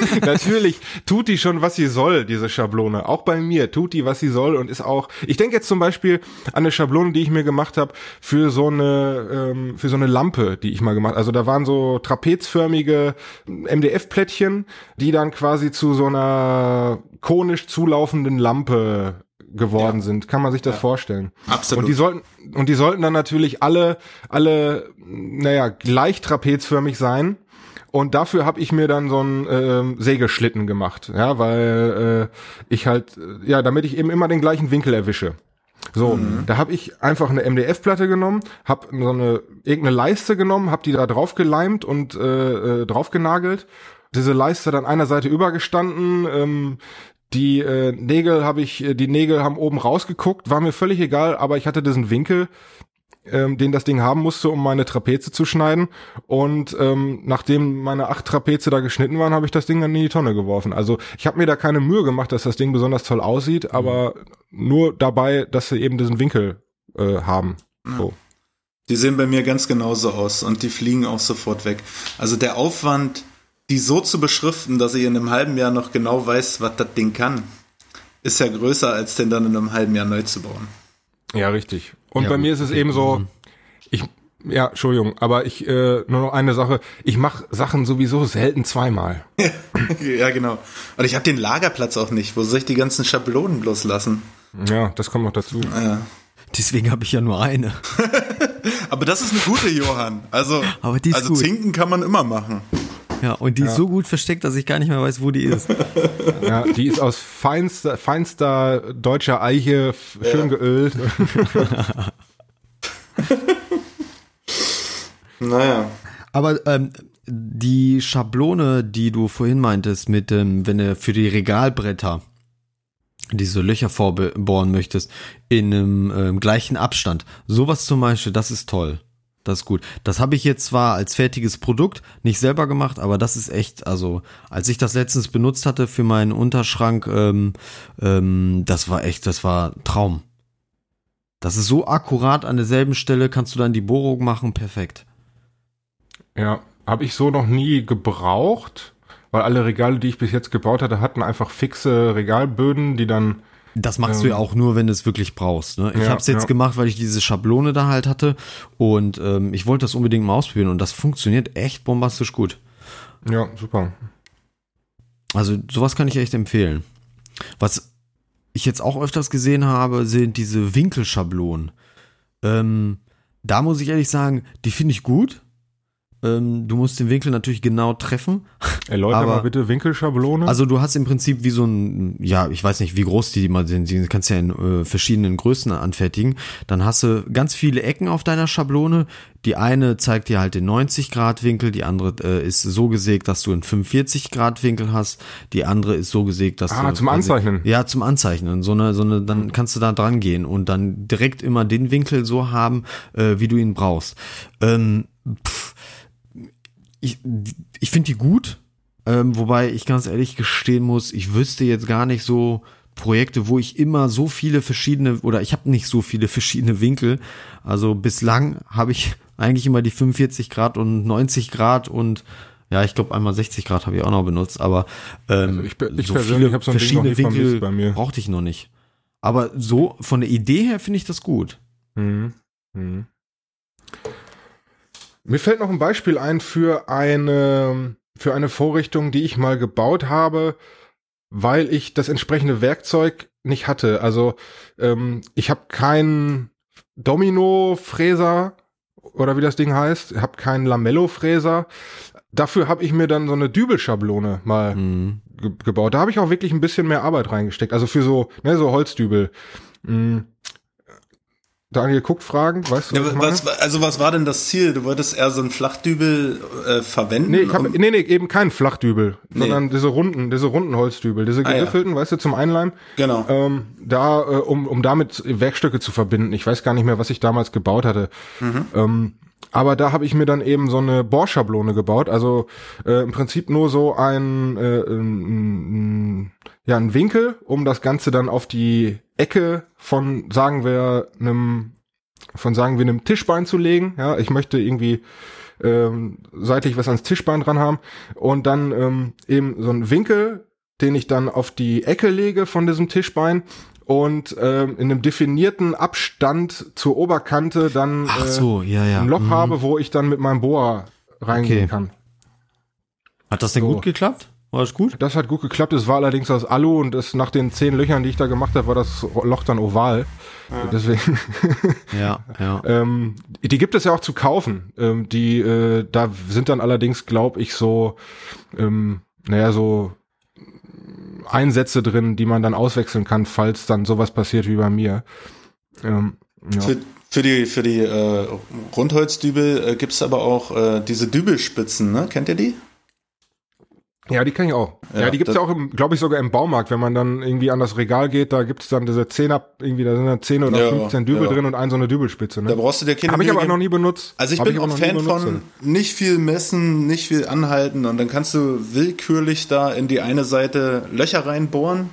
C: Natürlich tut die schon, was sie soll, diese Schablone. Auch bei mir tut die, was sie soll und ist auch. Ich denke jetzt zum Beispiel an eine Schablone, die ich mir gemacht habe für so eine ähm, für so eine Lampe, die ich mal gemacht. Also da waren so trapezförmige MDF-Plättchen, die dann quasi zu so einer konisch zulaufenden Lampe geworden ja. sind. Kann man sich das ja. vorstellen?
D: Absolut.
C: Und die sollten und die sollten dann natürlich alle alle naja gleich trapezförmig sein. Und dafür habe ich mir dann so einen äh, Sägeschlitten gemacht, ja, weil äh, ich halt ja, damit ich eben immer den gleichen Winkel erwische. So, mhm. da habe ich einfach eine MDF-Platte genommen, habe so eine irgendeine Leiste genommen, habe die da drauf geleimt und äh, äh, drauf genagelt. Diese Leiste dann einer Seite übergestanden, ähm, die äh, Nägel habe ich, äh, die Nägel haben oben rausgeguckt, war mir völlig egal, aber ich hatte diesen Winkel, ähm, den das Ding haben musste, um meine Trapeze zu schneiden. Und ähm, nachdem meine acht Trapeze da geschnitten waren, habe ich das Ding dann in die Tonne geworfen. Also ich habe mir da keine Mühe gemacht, dass das Ding besonders toll aussieht, aber nur dabei, dass sie eben diesen Winkel äh, haben. So.
D: Die sehen bei mir ganz genauso aus und die fliegen auch sofort weg. Also der Aufwand die so zu beschriften, dass ich in einem halben Jahr noch genau weiß, was das Ding kann, ist ja größer, als den dann in einem halben Jahr neu zu bauen.
C: Ja, richtig. Und ja, bei mir ist es eben so, ich, ja, Entschuldigung, aber ich, äh, nur noch eine Sache, ich mache Sachen sowieso selten zweimal.
D: ja, genau. Und ich habe den Lagerplatz auch nicht. Wo soll ich die ganzen Schablonen bloß lassen?
C: Ja, das kommt noch dazu.
A: Ja. Deswegen habe ich ja nur eine.
D: aber das ist eine gute, Johann. Also,
A: aber die ist
D: also
A: gut.
D: Zinken kann man immer machen.
A: Ja, und die ja. ist so gut versteckt, dass ich gar nicht mehr weiß, wo die ist.
C: Ja, die ist aus feinster, feinster deutscher Eiche, schön ja. geölt.
D: naja.
A: Aber ähm, die Schablone, die du vorhin meintest, mit dem, wenn du für die Regalbretter diese Löcher vorbohren möchtest, in einem ähm, gleichen Abstand. Sowas zum Beispiel, das ist toll. Das ist gut. Das habe ich jetzt zwar als fertiges Produkt nicht selber gemacht, aber das ist echt, also als ich das letztens benutzt hatte für meinen Unterschrank, ähm, ähm, das war echt, das war Traum. Das ist so akkurat an derselben Stelle, kannst du dann die Bohrung machen, perfekt.
C: Ja, habe ich so noch nie gebraucht, weil alle Regale, die ich bis jetzt gebaut hatte, hatten einfach fixe Regalböden, die dann
A: das machst ähm, du ja auch nur, wenn du es wirklich brauchst. Ne? Ich ja, habe es jetzt ja. gemacht, weil ich diese Schablone da halt hatte und ähm, ich wollte das unbedingt mal ausprobieren und das funktioniert echt bombastisch gut.
C: Ja, super.
A: Also sowas kann ich echt empfehlen. Was ich jetzt auch öfters gesehen habe, sind diese Winkelschablonen. Ähm, da muss ich ehrlich sagen, die finde ich gut. Ähm, du musst den Winkel natürlich genau treffen.
C: Erläuter mal bitte Winkelschablone.
A: Also du hast im Prinzip wie so ein, ja, ich weiß nicht, wie groß die mal sind, die kannst du ja in äh, verschiedenen Größen anfertigen. Dann hast du ganz viele Ecken auf deiner Schablone. Die eine zeigt dir halt den 90 Grad Winkel, die andere äh, ist so gesägt, dass du einen 45 Grad Winkel hast. Die andere ist so gesägt, dass
C: ah,
A: du
C: Ah, zum Anzeichnen.
A: Ja, zum Anzeichnen. So eine, so eine, dann kannst du da dran gehen und dann direkt immer den Winkel so haben, äh, wie du ihn brauchst. Ähm, pff, ich, ich finde die gut, ähm, wobei ich ganz ehrlich gestehen muss, ich wüsste jetzt gar nicht so Projekte, wo ich immer so viele verschiedene oder ich habe nicht so viele verschiedene Winkel. Also bislang habe ich eigentlich immer die 45 Grad und 90 Grad und ja, ich glaube einmal 60 Grad habe ich auch noch benutzt, aber ähm, also ich, ich so viele so verschiedene Winkel brauchte ich noch nicht. Aber so von der Idee her finde ich das gut. Mhm. Mhm.
C: Mir fällt noch ein Beispiel ein für eine, für eine Vorrichtung, die ich mal gebaut habe, weil ich das entsprechende Werkzeug nicht hatte. Also ähm, ich habe keinen Domino-Fräser oder wie das Ding heißt, habe keinen Lamello-Fräser. dafür habe ich mir dann so eine Dübelschablone mal
A: Mhm.
C: ge gebaut. Da habe ich auch wirklich ein bisschen mehr Arbeit reingesteckt. Also für so, ne, so Holzdübel. Mhm. Daniel guckt Fragen, weißt du?
D: Ja,
C: was
D: also was war denn das Ziel? Du wolltest eher so einen Flachdübel äh, verwenden?
C: Nee, ich hab,
D: um-
C: nee, nee, eben keinen Flachdübel,
D: Nee.
C: sondern diese runden, diese runden Holzdübel, diese
D: Ah, ja.
C: geriffelten, weißt du, zum Einleimen.
D: Genau.
C: Ähm, da, äh, um, um damit Werkstücke zu verbinden. Ich weiß gar nicht mehr, was ich damals gebaut hatte.
D: Mhm.
C: Ähm, aber da habe ich mir dann eben so eine Bohrschablone gebaut. Also äh, im Prinzip nur so ein, äh, ein, ein, ja, ein Winkel, um das Ganze dann auf die Ecke von, sagen wir, einem, von sagen wir, einem Tischbein zu legen. Ja, ich möchte irgendwie ähm, seitlich was ans Tischbein dran haben und dann ähm, eben so einen Winkel, den ich dann auf die Ecke lege von diesem Tischbein und ähm, in einem definierten Abstand zur Oberkante dann äh,
A: so, ja, ja.
C: ein Loch
A: Mhm.
C: habe, wo ich dann mit meinem Bohrer reingehen
A: Okay.
C: kann.
A: Hat das denn
C: So.
A: gut geklappt? War das gut?
C: Das hat gut geklappt. Es war allerdings aus Alu und es, nach den zehn Löchern, die ich da gemacht habe, war das Loch dann oval. Deswegen,
A: Ja, ja.
C: ähm, die gibt es ja auch zu kaufen. Ähm, die, äh, da sind dann allerdings, glaube ich, so, ähm, naja, so Einsätze drin, die man dann auswechseln kann, falls dann sowas passiert wie bei mir. Ähm, ja.
D: Für, für die, für die äh, Rundholzdübel äh, gibt's aber auch äh, diese Dübelspitzen, ne? Kennt ihr die?
C: Ja, die kann ich auch. Ja,
D: Ja,
C: die gibt's ja auch, im, glaube ich, sogar im Baumarkt. Wenn man dann irgendwie an das Regal geht, da gibt's dann diese Zehner, irgendwie, da sind dann 10 oder
D: Ja,
C: 15 Dübel
D: ja.
C: drin und ein so eine Dübelspitze.
D: Da
C: Ne?
D: brauchst du dir keine
C: Habe ich aber noch nie benutzt.
D: Also ich
C: Hab
D: bin
C: auch
D: auch
C: nie
D: Fan von nicht viel messen, nicht viel anhalten und dann kannst du willkürlich da in die eine Seite Löcher reinbohren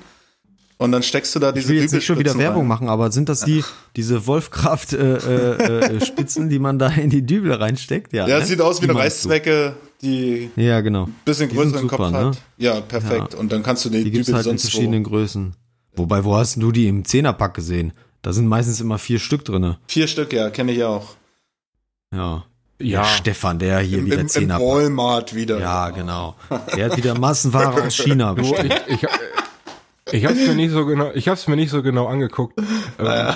D: und dann steckst du da diese
A: Ich will jetzt nicht schon wieder Werbung
D: rein.
A: machen, aber sind das die, diese Wolfkraft äh, äh, äh, Spitzen, die man da in die Dübel reinsteckt? Ja,
D: Ja,
A: ne?
D: es sieht aus wie
A: Die
D: eine? Reißzwecke, die
A: Ja, genau.
D: bisschen größeren
A: super,
D: Kopf
A: ne?
D: hat. Ja, perfekt. Und dann kannst du die,
A: Die gibt's halt in verschiedenen
D: wo.
A: Größen. Wobei, wo hast du die im Zehnerpack gesehen? Da sind meistens immer vier Stück drinne.
D: Vier Stück, ja, kenne ich auch.
A: Ja.
C: Ja.
A: Der Stefan, der hier
D: Im,
A: wieder
D: im, im
A: Zehnerpack.
D: Walmart wieder.
A: Ja, genau. Der hat wieder Massenware aus China bestellt.
C: ich, ich, ich habe es mir nicht so genau, ich habe es mir nicht so genau angeguckt. Ähm,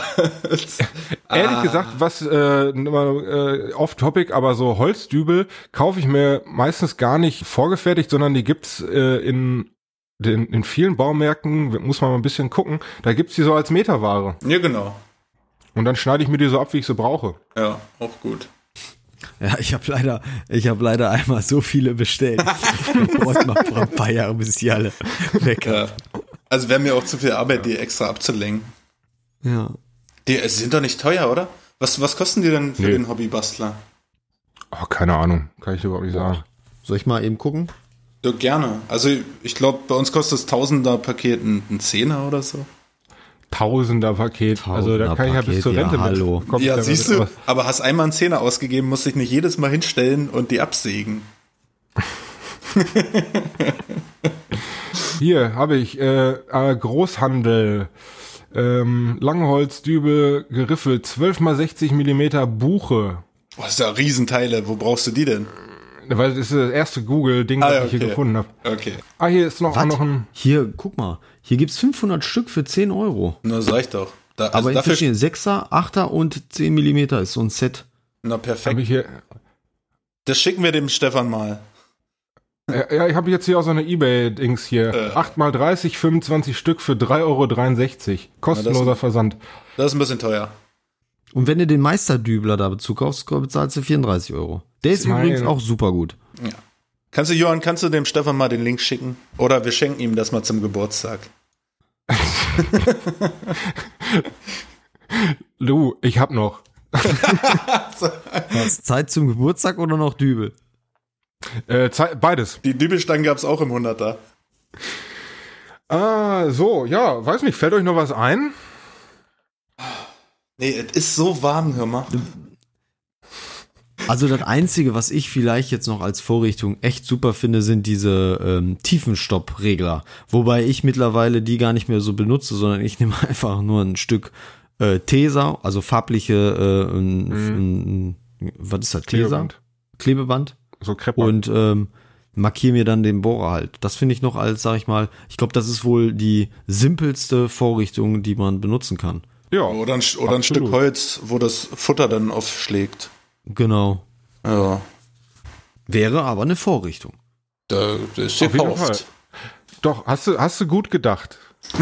C: ehrlich gesagt, was äh, äh, off Topic, aber so Holzdübel kaufe ich mir meistens gar nicht vorgefertigt, sondern die gibt's äh, in den, in vielen Baumärkten muss man mal ein bisschen gucken. Da gibt's die so als Meterware
D: Ja, genau.
C: und dann schneide ich mir die so ab, wie ich sie brauche.
D: Ja, auch gut.
A: Ja, ich habe leider, ich habe leider einmal so viele bestellt. Ich brauche noch ein paar Jahre, bis die alle weg
D: Ja. Also wäre mir auch zu viel Arbeit, die extra abzulenken.
A: Ja.
D: Die sind doch nicht teuer, oder? Was, was kosten die denn für
C: Nee.
D: den Hobbybastler?
C: Oh, keine Ahnung, kann ich überhaupt nicht sagen.
A: Soll ich mal eben gucken?
D: Ja, gerne. Also ich glaube, bei uns kostet das Tausender-Paket ein, Zehner oder so.
C: Tausender Paket, also da kann ich ja bis
A: Tausender-Paket,
C: zur
A: ja,
C: Rente
A: hallo.
C: mit. kommt
D: ja, siehst du, aber hast einmal einen Zehner ausgegeben, musst dich nicht jedes Mal hinstellen und die absägen.
C: Hier habe ich äh, äh, Großhandel, ähm, Langholzdübel geriffelt, 12 mal 60 Millimeter Buche.
D: Boah, das ist ja Riesenteile. Wo brauchst du die denn?
C: Weil das ist das erste Google-Ding,
D: Ah,
C: das
D: ja,
C: ich hier
D: okay.
C: gefunden habe.
D: Okay.
C: Ah, hier ist noch,
A: Was?
C: noch ein.
A: Hier, guck mal. Hier gibt's 500 Stück für 10 Euro.
D: Na, sag ich doch. Da, also
A: Aber in
D: dafür,
A: verschiedenen 6er, 8er und 10 Millimeter ist so ein Set.
D: na perfekt.
C: ich hier.
D: Das schicken wir dem Stefan mal.
C: Äh, ja, ich habe jetzt hier auch so eine Ebay-Dings hier.
D: Äh.
C: 8 mal 30, 25 Stück für 3,63 Euro. Kostenloser
D: Na, das-
C: Versand.
D: Das ist ein bisschen teuer.
A: Und wenn du den Meisterdübler da dazu kaufst, bezahlst du 34 Euro. Der ist
C: Meine-
A: übrigens auch super gut.
D: Kannst du, Johann, kannst du dem Stefan mal den Link schicken? Oder wir schenken ihm das mal zum Geburtstag.
C: Lu, ich hab noch.
A: Was, Zeit zum Geburtstag oder noch Dübel?
C: Äh, beides.
D: Die Dübelstangen gab's auch im 100er.
C: Ah, so, ja, weiß nicht, fällt euch noch was ein?
D: Nee, es ist so warm, hör mal.
A: Also das Einzige, was ich vielleicht jetzt noch als Vorrichtung echt super finde, sind diese ähm, Tiefenstoppregler. Wobei ich mittlerweile die gar nicht mehr so benutze, sondern ich nehme einfach nur ein Stück äh, Tesa, also farbliche, äh, ein, ein, was ist das?
C: Klebeband.
A: Klebeband.
C: So Krepper.
A: Und ähm, markiere mir dann den Bohrer halt. Das finde ich noch als, sag ich mal, ich glaube, das ist wohl die simpelste Vorrichtung, die man benutzen kann.
C: ja,
D: Oder ein, oder ein. Stück Holz, wo das Futter dann aufschlägt.
A: Genau.
D: Ja.
A: Wäre aber eine Vorrichtung.
D: Da, das ist
C: Auf jeden Fall. Doch, hast du, hast du gut gedacht.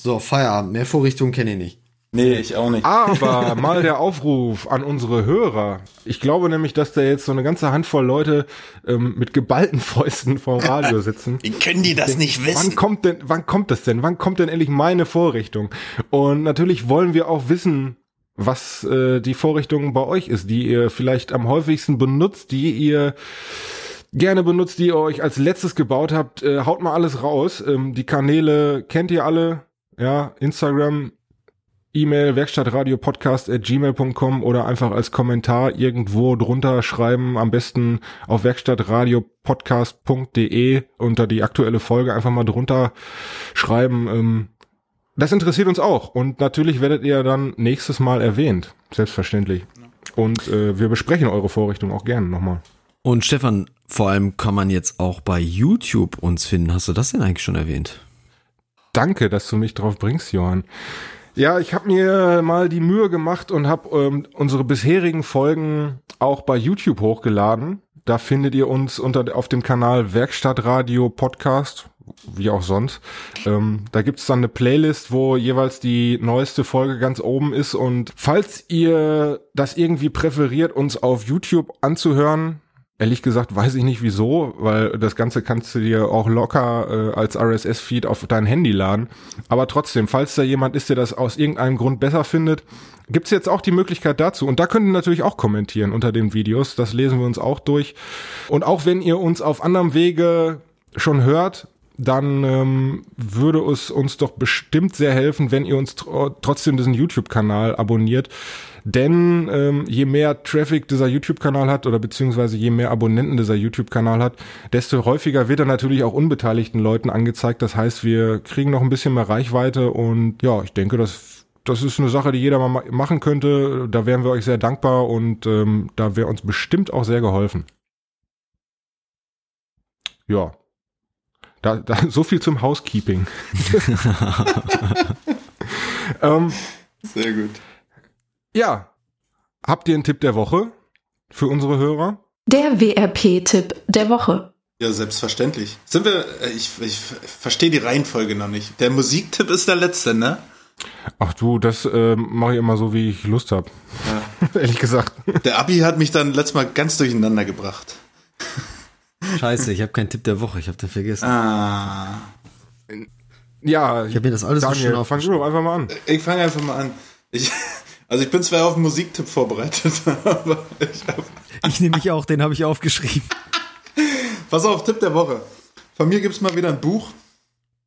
A: So, Feierabend. Mehr Vorrichtungen kenne ich nicht.
D: Nee, ich auch nicht.
C: Aber mal der Aufruf an unsere Hörer. Ich glaube nämlich, dass da jetzt so eine ganze Handvoll Leute ähm, mit geballten Fäusten vorm Radio sitzen.
D: Wie können die das nicht
C: Wann
D: wissen?
C: kommt denn, wann kommt das denn? Wann kommt denn endlich meine Vorrichtung? Und natürlich wollen wir auch wissen, was äh, die Vorrichtung bei euch ist, die ihr vielleicht am häufigsten benutzt, die ihr gerne benutzt, die ihr euch als letztes gebaut habt. Äh, haut mal alles raus. Ähm, die Kanäle kennt ihr alle. Ja, Instagram, E-Mail werkstattradiopodcast at gmail.com oder einfach als Kommentar irgendwo drunter schreiben, am besten auf werkstattradiopodcast.de unter die aktuelle Folge einfach mal drunter schreiben. Ähm, das interessiert uns auch und natürlich werdet ihr dann nächstes Mal erwähnt, selbstverständlich. Und äh, wir besprechen eure Vorrichtung auch gerne nochmal.
A: Und Stefan, vor allem kann man jetzt auch bei YouTube uns finden. Hast du das denn eigentlich schon erwähnt?
C: Danke, dass du mich drauf bringst, Johann. Ja, ich habe mir mal die Mühe gemacht und habe ähm, unsere bisherigen Folgen auch bei YouTube hochgeladen. Da findet ihr uns unter auf dem Kanal Werkstattradio Podcast, wie auch sonst. Ähm, da gibt's dann eine Playlist, wo jeweils die neueste Folge ganz oben ist. Und falls ihr das irgendwie präferiert, uns auf YouTube anzuhören, Ehrlich gesagt weiß ich nicht wieso, weil das Ganze kannst du dir auch locker äh, als RSS-Feed auf dein Handy laden. Aber trotzdem, falls da jemand ist, der das aus irgendeinem Grund besser findet, gibt's jetzt auch die Möglichkeit dazu. Und da könnt ihr natürlich auch kommentieren unter den Videos. Das lesen wir uns auch durch. Und auch wenn ihr uns auf anderem Wege schon hört, dann ähm, würde es uns doch bestimmt sehr helfen, wenn ihr uns tr trotzdem diesen YouTube-Kanal abonniert. Denn ähm, je mehr Traffic dieser YouTube-Kanal hat oder beziehungsweise je mehr Abonnenten dieser YouTube-Kanal hat, desto häufiger wird er natürlich auch unbeteiligten Leuten angezeigt. Das heißt, wir kriegen noch ein bisschen mehr Reichweite und ja, ich denke, das, das ist eine Sache, die jeder mal ma- machen könnte. Da wären wir euch sehr dankbar und ähm, da wäre uns bestimmt auch sehr geholfen. Ja. Da, da, so viel zum Housekeeping. ähm,
D: Sehr gut.
C: Ja. Habt ihr einen Tipp der Woche für unsere Hörer?
B: Der WRP-Tipp der Woche.
D: Ja, selbstverständlich. Sind wir, äh, ich, ich verstehe die Reihenfolge noch nicht. Der Musiktipp ist der letzte, ne?
C: Ach du, das äh, mache ich immer so, wie ich Lust habe. Ehrlich gesagt.
D: Der Abi hat mich dann letztes Mal ganz durcheinander gebracht.
A: Scheiße, ich habe keinen Tipp der Woche. Ich habe den vergessen.
D: Ah.
C: Ja,
A: Ich habe mir das alles so
C: Daniel,
A: schön
C: fang
A: aufgeschrieben.
C: du doch einfach mal an.
D: Ich fange einfach mal an. Ich, also ich bin zwar auf einen Musiktipp vorbereitet, aber ich hab,
A: Ich nehme mich auch, den habe ich aufgeschrieben.
D: Pass auf, Tipp der Woche. Von mir gibt's mal wieder ein Buch,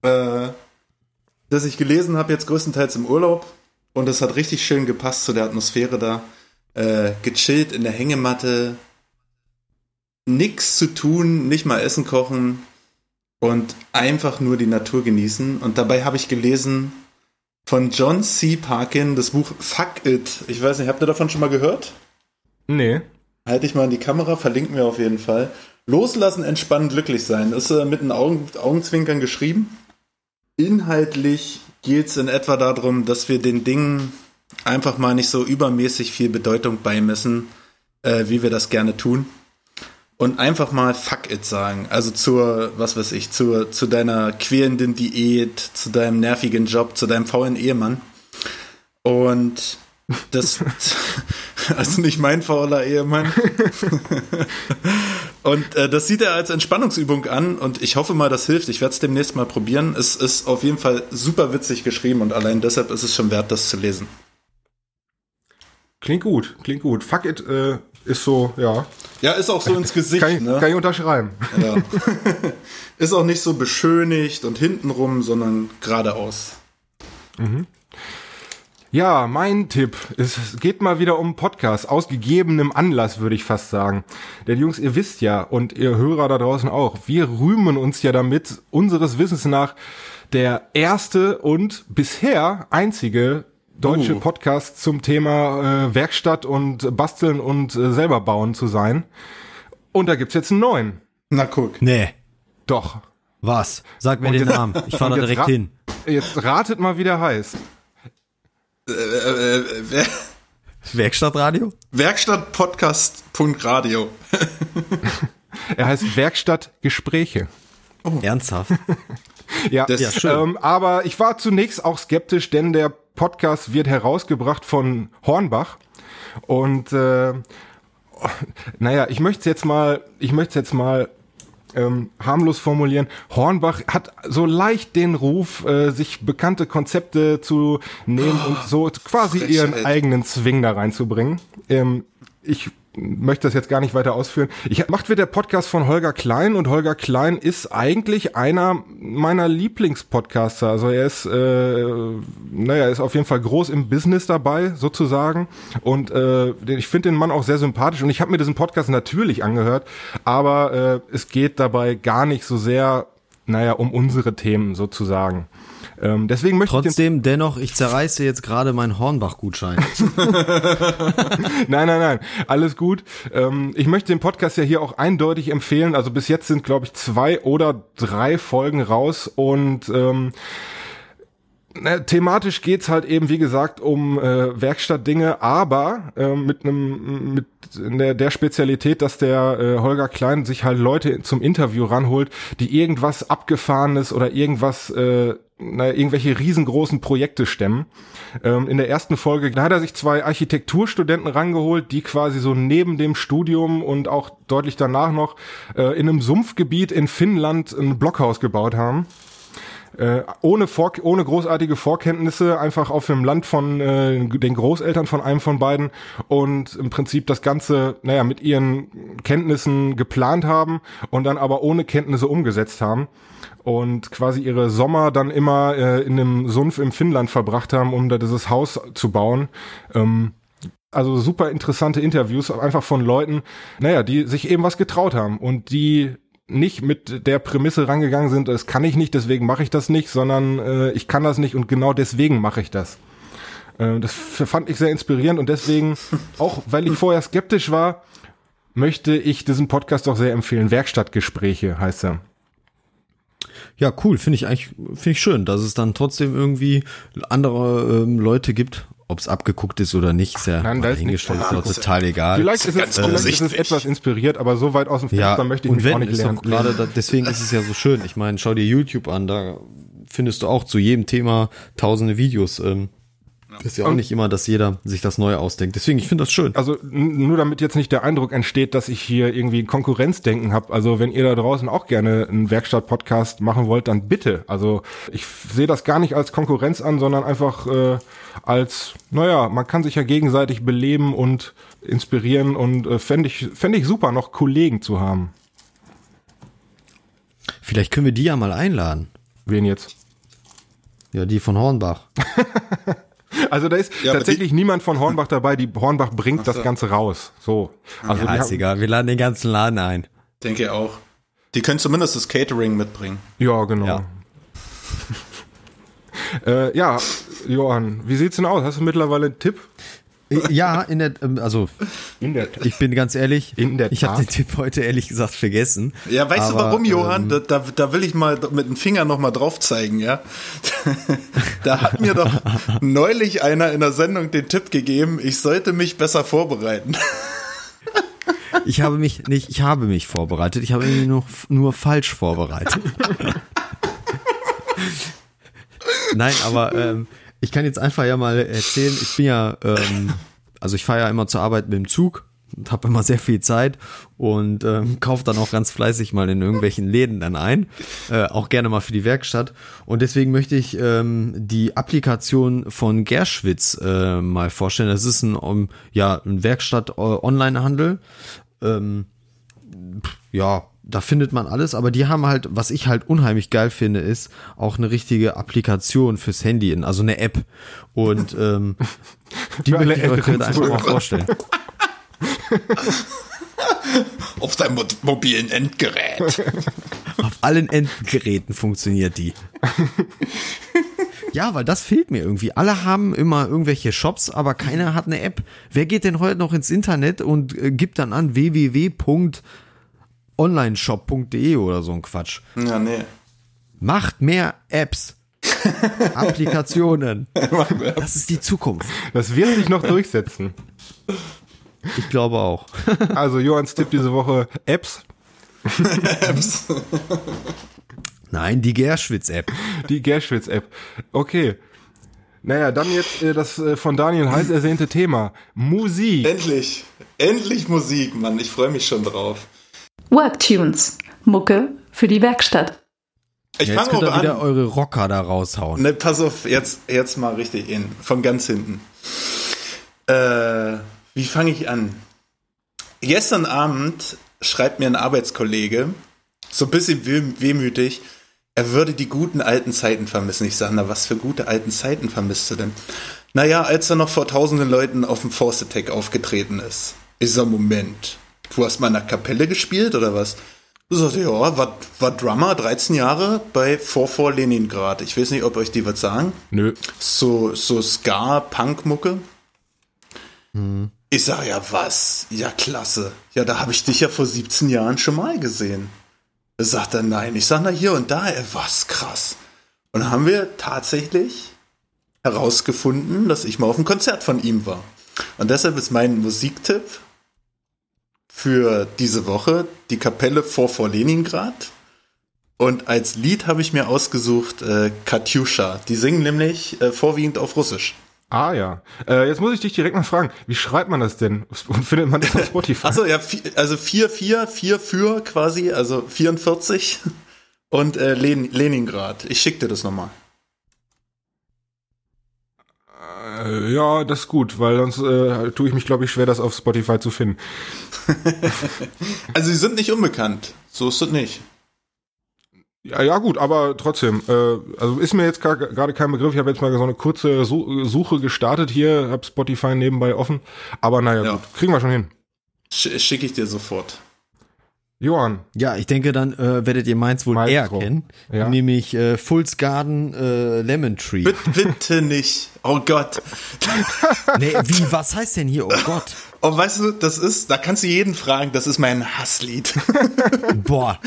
D: äh, das ich gelesen habe, jetzt größtenteils im Urlaub. Und es hat richtig schön gepasst zu der Atmosphäre da. Äh, gechillt in der Hängematte. Nix zu tun, nicht mal Essen kochen. Und einfach nur die Natur genießen. Und dabei habe ich gelesen von John C. Parkin das Buch Fuck It. Ich weiß nicht, habt ihr davon schon mal gehört?
C: Nee.
D: Halte ich mal in die Kamera, verlinken wir auf jeden Fall. Loslassen, entspannen, glücklich sein. Ist äh, mit einem Augen, Augenzwinkern geschrieben. Inhaltlich geht es in etwa darum, dass wir den Dingen einfach mal nicht so übermäßig viel Bedeutung beimessen, äh, wie wir das gerne tun. Und einfach mal fuck it sagen. Also zur, was weiß ich, zur, zu deiner quälenden Diät, zu deinem nervigen Job, zu deinem faulen Ehemann. Und das, also nicht mein fauler Ehemann. Und äh, das sieht er als Entspannungsübung an und ich hoffe mal, das hilft. Ich werde es demnächst mal probieren. Es ist auf jeden Fall super witzig geschrieben und allein deshalb ist es schon wert, das zu lesen.
C: Klingt gut, klingt gut. Fuck it äh, ist so, ja.
D: Ja, ist auch so ins Gesicht,
C: Kann ich,
D: ne?
C: kann ich unterschreiben.
D: Ja. ist auch nicht so beschönigt und hintenrum, sondern geradeaus.
C: Ja, mein Tipp. Es geht mal wieder um Podcast. Aus gegebenem Anlass, würde ich fast sagen. Denn Jungs, ihr wisst ja, und ihr Hörer da draußen auch, wir rühmen uns ja damit, unseres Wissens nach, der erste und bisher einzige deutsche
D: Uh.
C: Podcast zum Thema äh, Werkstatt und Basteln und äh, selber bauen zu sein. Und da gibt's jetzt einen neuen.
D: Na guck.
A: Nee.
C: Doch.
A: Was? Sag mir
C: Und
A: den
C: jetzt-
A: Namen. Ich fahre da direkt hin.
C: Jetzt ratet mal, wie der heißt.
D: Äh, äh, wer,
A: Werkstattradio?
D: Werkstattpodcast.radio.
C: Er heißt Werkstattgespräche.
A: Ernsthaft?
C: Ja,
D: Das-
C: ja schön. Ähm, aber ich war zunächst auch skeptisch, denn der Podcast wird herausgebracht von Hornbach. Und äh, naja, ich möchte es jetzt mal, ich möchte jetzt mal ähm, harmlos formulieren. Hornbach hat so leicht den Ruf, äh, sich bekannte Konzepte zu nehmen und so quasi ihren eigenen Swing da reinzubringen. Ähm, ich möchte das jetzt gar nicht weiter ausführen. Ich macht wird der Podcast von Holger Klein und Holger Klein ist eigentlich einer meiner Lieblingspodcaster. Also er ist, äh, naja, ist auf jeden Fall groß im Business dabei sozusagen und äh, ich finde den Mann auch sehr sympathisch und ich habe mir diesen Podcast natürlich angehört, aber äh, es geht dabei gar nicht so sehr, naja, um unsere Themen sozusagen. Ähm, deswegen möchte ich den
A: Trotzdem, dennoch, ich zerreiße jetzt gerade meinen Hornbach-Gutschein.
C: Nein, nein, nein, alles gut. Ähm, ich möchte den Podcast ja hier auch eindeutig empfehlen. Also bis jetzt sind, glaube ich, zwei oder drei Folgen raus und ähm, na, thematisch geht's halt eben, wie gesagt, um äh, Werkstattdinge, aber äh, mit einem mit der, der Spezialität, dass der äh, Holger Klein sich halt Leute zum Interview ranholt, die irgendwas abgefahrenes oder irgendwas, äh, naja, irgendwelche riesengroßen Projekte stemmen. Ähm, in der ersten Folge, da hat er sich zwei Architekturstudenten rangeholt, die quasi so neben dem Studium und auch deutlich danach noch äh, in einem Sumpfgebiet in Finnland ein Blockhaus gebaut haben äh, ohne, Vor ohne großartige Vorkenntnisse, einfach auf dem Land von äh, den Großeltern von einem von beiden und im Prinzip das Ganze, naja, mit ihren Kenntnissen geplant haben und dann aber ohne Kenntnisse umgesetzt haben und quasi ihre Sommer dann immer äh, in einem Sumpf im Finnland verbracht haben, um da dieses Haus zu bauen. Ähm, also super interessante Interviews, einfach von Leuten, naja, die sich eben was getraut haben und die nicht mit der Prämisse rangegangen sind, das kann ich nicht, deswegen mache ich das nicht, sondern äh, ich kann das nicht und genau deswegen mache ich das. Äh, das fand ich sehr inspirierend und deswegen, auch weil ich vorher skeptisch war, möchte ich diesen Podcast auch sehr empfehlen. Werkstattgespräche heißt er.
A: Ja, cool, finde ich eigentlich, finde ich schön, dass es dann trotzdem irgendwie andere ähm, Leute gibt, ob es abgeguckt ist oder nicht, ist ja
C: Nein, da ist nichts
A: ist auch total egal.
C: Vielleicht ist, es, vielleicht ist es etwas inspiriert, aber so weit aus dem Fenster
A: ja,
C: möchte ich
A: und
C: mich auch
A: wenn,
C: nicht
A: ist
C: lernen.
A: gerade, da, deswegen ist es ja so schön. Ich meine, schau dir YouTube an, da findest du auch zu jedem Thema tausende Videos. Ähm, ist ja auch
C: Und-
A: nicht immer, dass jeder sich das neu ausdenkt. Deswegen, ich finde das schön.
C: Also nur damit jetzt nicht der Eindruck entsteht, dass ich hier irgendwie Konkurrenzdenken habe. Also wenn ihr da draußen auch gerne einen Werkstatt-Podcast machen wollt, dann bitte. Also ich sehe das gar nicht als Konkurrenz an, sondern einfach äh, als, naja, man kann sich ja gegenseitig beleben und inspirieren und äh, fände ich, fänd ich super, noch Kollegen zu haben.
A: Vielleicht können wir die ja mal einladen.
C: Wen jetzt?
A: Ja, die von Hornbach.
C: Also da ist
D: Ja,
C: tatsächlich niemand von Hornbach dabei. Die Hornbach bringt das Ganze raus. So. Also
A: Ja,
C: die
A: ist egal. Wir laden den ganzen Laden ein.
D: Denke auch. Die können zumindest das Catering mitbringen.
C: Ja, genau.
A: Ja.
C: äh, ja, Johann, wie sieht's denn aus? Hast du mittlerweile einen Tipp?
A: Ja, in der, ähm, also
C: In der
A: ich bin ganz ehrlich,
C: In der
A: ich habe den Tipp heute ehrlich gesagt vergessen.
D: Ja, weißt du
A: Aber,
D: warum, Johann?
A: ähm,
D: Da, da, will ich mal mit dem Finger noch mal drauf zeigen, ja. da hat mir doch neulich einer in der Sendung den Tipp gegeben, ich sollte mich besser vorbereiten.
A: Ich habe mich nicht, ich habe mich vorbereitet. Ich habe mich nur, nur falsch vorbereitet. Nein, aber ähm, ich kann jetzt einfach ja mal erzählen. Ich bin ja, ähm, also ich fahre ja immer zur Arbeit mit dem Zug und habe immer sehr viel Zeit und ähm, kaufe dann auch ganz fleißig mal in irgendwelchen Läden dann ein, äh, auch gerne mal für die Werkstatt. Und deswegen möchte ich ähm, die Applikation von Gerschwitz äh, mal vorstellen. Das ist ein, um, ja, ein Werkstatt-Online-Handel. Ähm, ja, da findet man alles, aber die haben halt, was ich halt unheimlich geil finde, ist auch eine richtige Applikation fürs Handy, also eine App. Und ähm, die möchte ich euch heute einfach mal vorstellen.
D: Auf deinem mo mobilen Endgerät.
A: Auf allen Endgeräten funktioniert die. Ja, weil das fehlt mir irgendwie. Alle haben immer irgendwelche Shops, aber keiner hat eine App. Wer geht denn heute noch ins Internet und äh, gibt dann an www.onlineshop.de oder so ein Quatsch?
D: ja, nee.
A: Macht mehr Apps. Applikationen. Das ist die Zukunft.
C: Das wird sich noch durchsetzen.
A: Ich glaube auch.
C: Also Johanns Tipp diese Woche Apps.
A: Nein, die Gerschwitz-App.
C: Die Gerschwitz-App. Okay. Naja, dann jetzt äh, das äh, von Daniel heiß ersehnte Thema. Musik.
D: Endlich. Endlich Musik, Mann. Ich freue mich schon drauf.
B: Worktunes. Mucke für die Werkstatt.
D: Ich
A: Ja, jetzt
D: fange
A: könnt ihr wieder eure Rocker da raushauen.
D: Ne, pass auf, jetzt, jetzt mal richtig in. Von ganz hinten. Äh, wie fange ich an? Gestern Abend schreibt mir ein Arbeitskollege, so ein bisschen weh- wehmütig, er würde die guten alten Zeiten vermissen. Ich sage, na, was für gute alten Zeiten vermisst du denn? Naja, als er noch vor tausenden Leuten auf dem Force Attack aufgetreten ist. Ich sag, Moment, du hast mal in der Kapelle gespielt oder was? Du sagst, ja, war, war Drummer 13 Jahre bei 44 Leningrad. Ich weiß nicht, ob euch die was sagen
C: Nö.
D: so, so Ska-Punk-Mucke. Ich sag ja, was? Ja, klasse. Ja, da habe ich dich ja vor 17 Jahren schon mal gesehen. Da sagt er, nein. Ich sag, na hier und da, ey, was krass. Und dann haben wir tatsächlich herausgefunden, dass ich mal auf einem Konzert von ihm war. Und deshalb ist mein Musiktipp für diese Woche die Kapelle vor vor Leningrad. Und als Lied habe ich mir ausgesucht äh, Katyusha. Die singen nämlich äh, vorwiegend auf Russisch.
C: Ah ja. Äh, jetzt muss ich dich direkt mal fragen, wie schreibt man das denn? Und findet man das auf Spotify?
D: Achso, ja, also 4, 4, 4 für quasi, also 44 und äh, Len Leningrad. Ich schick dir das nochmal.
C: Äh, ja, das ist gut, weil sonst äh, tue ich mich, glaube ich, schwer, das auf Spotify zu finden.
D: Also sie sind nicht unbekannt. So ist es nicht.
C: Ja, ja gut, aber trotzdem, äh, also ist mir jetzt gerade kein Begriff. Ich habe jetzt mal so eine kurze Su Suche gestartet hier, habe Spotify nebenbei offen. Aber naja,
D: Ja.
C: gut, kriegen wir schon hin.
D: Sch Schicke ich dir sofort.
C: Johann,
A: Ja, ich denke, dann äh, werdet ihr meins wohl
C: Maestro.
A: eher kennen.
C: Ja.
A: Nämlich äh, Fulls Garden äh, Lemon Tree.
D: Bitte, bitte nicht. Oh Gott.
A: nee, wie, was heißt denn hier? Oh Gott.
D: Oh, weißt du, das ist, da kannst du jeden fragen, das ist mein Hasslied.
A: Boah.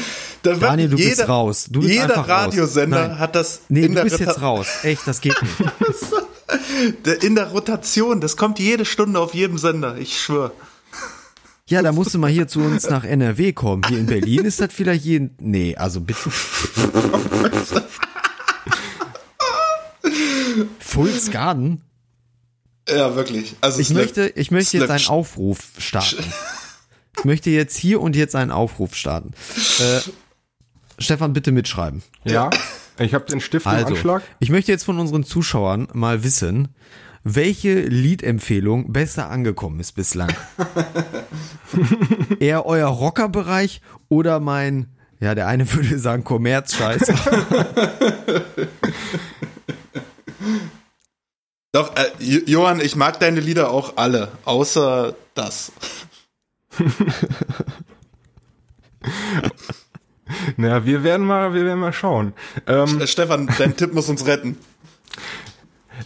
D: Da wird
A: Daniel, du bist raus. Du bist
D: jeder
A: einfach raus.
D: Radiosender
A: Nein.
D: hat das
A: Nee,
D: in,
A: du
D: der
A: bist
D: Rota-
A: jetzt raus. Echt, das geht nicht.
D: in der Rotation. Das kommt jede Stunde auf jedem Sender. Ich schwöre.
A: Ja, da musst du mal hier zu uns nach NRW kommen. Hier in Berlin ist das vielleicht jeden. Nee, also bitte. Fulls Garden?
D: Ja, wirklich. Also
A: Ich möchte, ich möchte jetzt einen Aufruf starten. Ich möchte jetzt hier und jetzt einen Aufruf starten. Äh, Stefan, bitte mitschreiben.
C: ja, ich habe den Stift im
A: Also,
C: Anschlag.
A: ich möchte jetzt von unseren Zuschauern mal wissen, welche Liedempfehlung besser angekommen ist bislang. Eher euer Rockerbereich oder mein, ja, der eine würde sagen Kommerzscheiß.
D: Doch, äh, Jo- Johann, ich mag deine Lieder auch alle, außer das.
C: Naja, wir werden mal, wir werden mal schauen. Ähm,
D: Äh, Stefan, dein Tipp muss uns retten.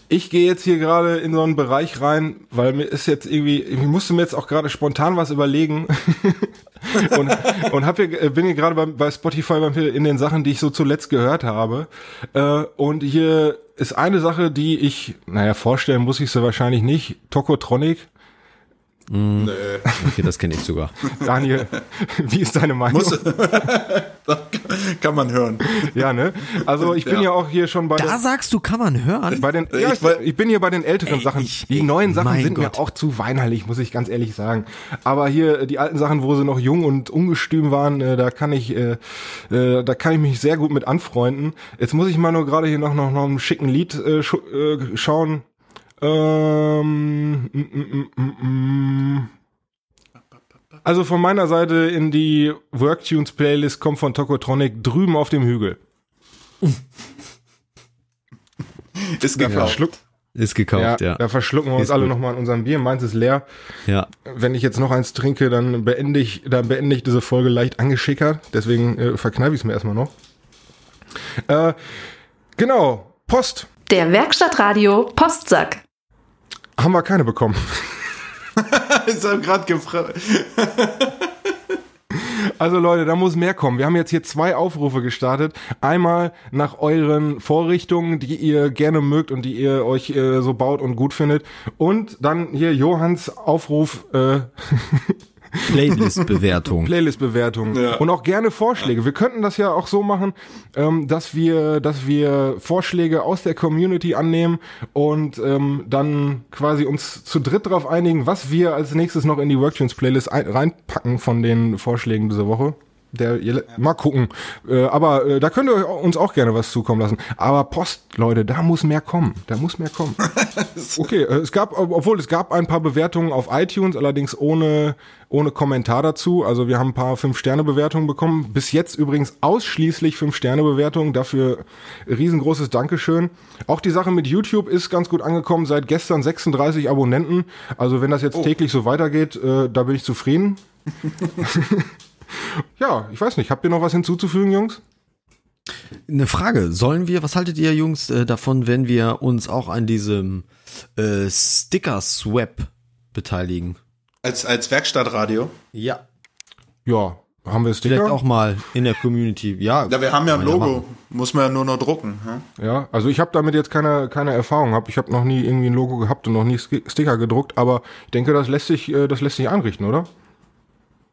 C: Ich gehe jetzt hier gerade in so einen Bereich rein, weil mir ist jetzt irgendwie, ich musste mir jetzt auch gerade spontan was überlegen und, und hab hier, äh, bin hier gerade bei, bei Spotify in den Sachen, die ich so zuletzt gehört habe. Äh, und hier ist eine Sache, die ich, naja, vorstellen muss ich sie wahrscheinlich nicht. Tokotronic.
A: Okay, das kenne ich sogar.
C: Daniel, wie ist deine Meinung?
D: Muss, kann man hören.
C: Ja, ne? Also ich bin ja,
D: Ja.
C: auch hier schon bei
A: Da
C: den,
A: sagst du, kann man hören.
C: bei den
D: Ich
C: ja, ich, ich bin hier bei den älteren
A: Ey,
C: Sachen.
A: ich-
C: die neuen Sachen sind
A: Gott.
C: mir auch zu weinerlich, muss ich ganz ehrlich sagen. Aber hier äh, die alten Sachen, wo sie noch jung und ungestüm waren, äh, da kann ich, äh, äh, da kann ich mich sehr gut mit anfreunden. Jetzt muss ich mal nur gerade hier noch noch noch einen schicken Lied äh, äh, schauen. Ähm, mm, mm, mm, mm. Also von meiner Seite in die Worktunes Playlist kommt von Tokotronic drüben auf dem Hügel.
D: Ist gekauft.
A: Ist gekauft, ja.
C: Da verschlucken wir uns
A: Ist
C: alle nochmal in unserem Bier. Meins ist leer.
A: Ja.
C: Wenn ich jetzt noch eins trinke, dann beende ich, dann beende ich diese Folge leicht angeschickert. Deswegen äh, verkneife ich es mir erstmal noch. Äh, genau. Post
B: Der Werkstattradio Postsack.
C: Haben wir keine bekommen.
D: Ich habe gerade gefragt.
C: Also Leute, da muss mehr kommen. Wir haben jetzt hier zwei Aufrufe gestartet. Einmal nach euren Vorrichtungen, die ihr gerne mögt und die ihr euch äh, so baut und gut findet. Und dann hier Johanns Aufruf. Äh,
A: Playlist-Bewertung.
C: Playlist-Bewertung.
D: Ja.
C: Und auch gerne Vorschläge. Wir könnten das ja auch so machen, ähm, dass wir, dass wir Vorschläge aus der Community annehmen und ähm, dann quasi uns zu dritt darauf einigen, was wir als nächstes noch in die Worktunes-Playlist ein- reinpacken von den Vorschlägen dieser Woche. Der, ihr, mal gucken. Äh, aber äh, da könnt ihr uns auch gerne was zukommen lassen. Aber Post, Leute, da muss mehr kommen. Da muss mehr kommen. Okay, äh, es gab, ob- obwohl es gab ein paar Bewertungen auf iTunes, allerdings ohne, ohne Kommentar dazu. Also wir haben ein paar Fünf-Sterne-Bewertungen bekommen. Bis jetzt übrigens ausschließlich Fünf-Sterne-Bewertungen. Dafür riesengroßes Dankeschön. Auch die Sache mit YouTube ist ganz gut angekommen. Seit gestern 36 Abonnenten. Also wenn das jetzt täglich so weitergeht, äh, da bin ich zufrieden. ja, ich weiß nicht. Habt ihr noch was hinzuzufügen, Jungs?
A: Eine Frage, sollen wir, was haltet ihr Jungs äh, davon, wenn wir uns auch an diesem äh, Sticker-Swap beteiligen?
D: Als, als Werkstattradio.
A: Ja.
C: Ja, haben wir Sticker?
A: Vielleicht auch mal in der Community. Ja,
D: Ja, wir haben ja ein Logo.
A: machen.
D: Muss man ja nur noch drucken. Ja?
C: Ja, also ich habe damit jetzt keine, keine Erfahrung gehabt. Ich habe noch nie irgendwie ein Logo gehabt und noch nie Sti- Sticker gedruckt, aber ich denke, das lässt sich, äh, das lässt sich einrichten, oder?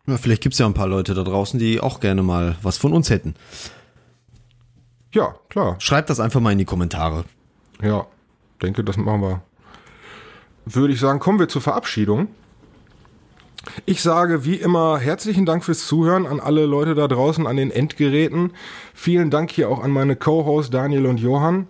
A: Ja, vielleicht gibt's ja ein paar Leute da draußen, die auch gerne mal was von uns hätten.
C: Ja, klar.
A: Schreibt das einfach mal in die Kommentare.
C: Ja, denke, das machen wir. Würde ich sagen, kommen wir zur Verabschiedung. Ich sage wie immer herzlichen Dank fürs Zuhören an alle Leute da draußen an den Endgeräten. Vielen Dank hier auch an meine Co-Hosts Daniel und Johann.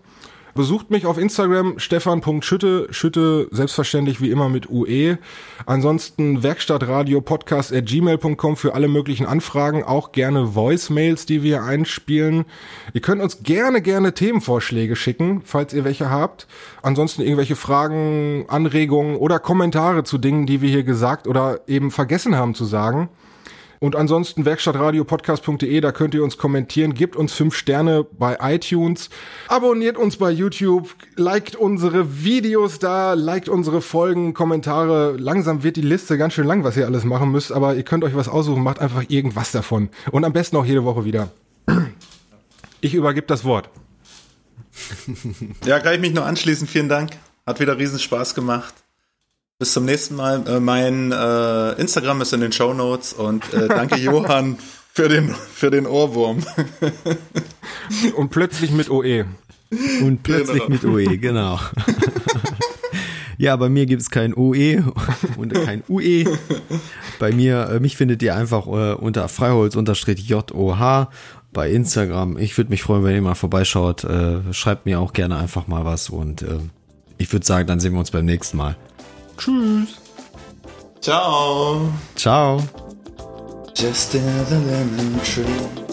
C: Besucht mich auf Instagram stefan.schütte, Schütte selbstverständlich wie immer mit UE. Ansonsten Werkstattradio Podcast at gmail.com für alle möglichen Anfragen, auch gerne Voicemails, die wir einspielen. Ihr könnt uns gerne, gerne Themenvorschläge schicken, falls ihr welche habt. Ansonsten irgendwelche Fragen, Anregungen oder Kommentare zu Dingen, die wir hier gesagt oder eben vergessen haben zu sagen. Und ansonsten werkstattradiopodcast.de, da könnt ihr uns kommentieren, gebt uns fünf Sterne bei iTunes, abonniert uns bei YouTube, liked unsere Videos da, liked unsere Folgen, Kommentare. Langsam wird die Liste ganz schön lang, was ihr alles machen müsst, aber ihr könnt euch was aussuchen, macht einfach irgendwas davon. Und am besten auch jede Woche wieder. Ich übergebe das Wort.
D: ja, kann ich mich nur anschließen. Vielen Dank. Hat wieder riesen Spaß gemacht. Bis zum nächsten Mal. Äh, mein äh, Instagram ist in den Show Notes und äh, danke Johann für den, für den Ohrwurm.
C: Und plötzlich mit OE.
A: Und plötzlich
D: Genau.
A: mit OE, genau. ja, bei mir gibt's kein OE und kein UE. Bei mir, äh, mich findet ihr einfach äh, unter freiholz-joh bei Instagram. Ich würde mich freuen, wenn ihr mal vorbeischaut. Äh, schreibt mir auch gerne einfach mal was und äh, ich würde sagen, dann sehen wir uns beim nächsten Mal.
C: Tschüss.
D: Ciao.
A: Ciao.
D: Just another lemon tree.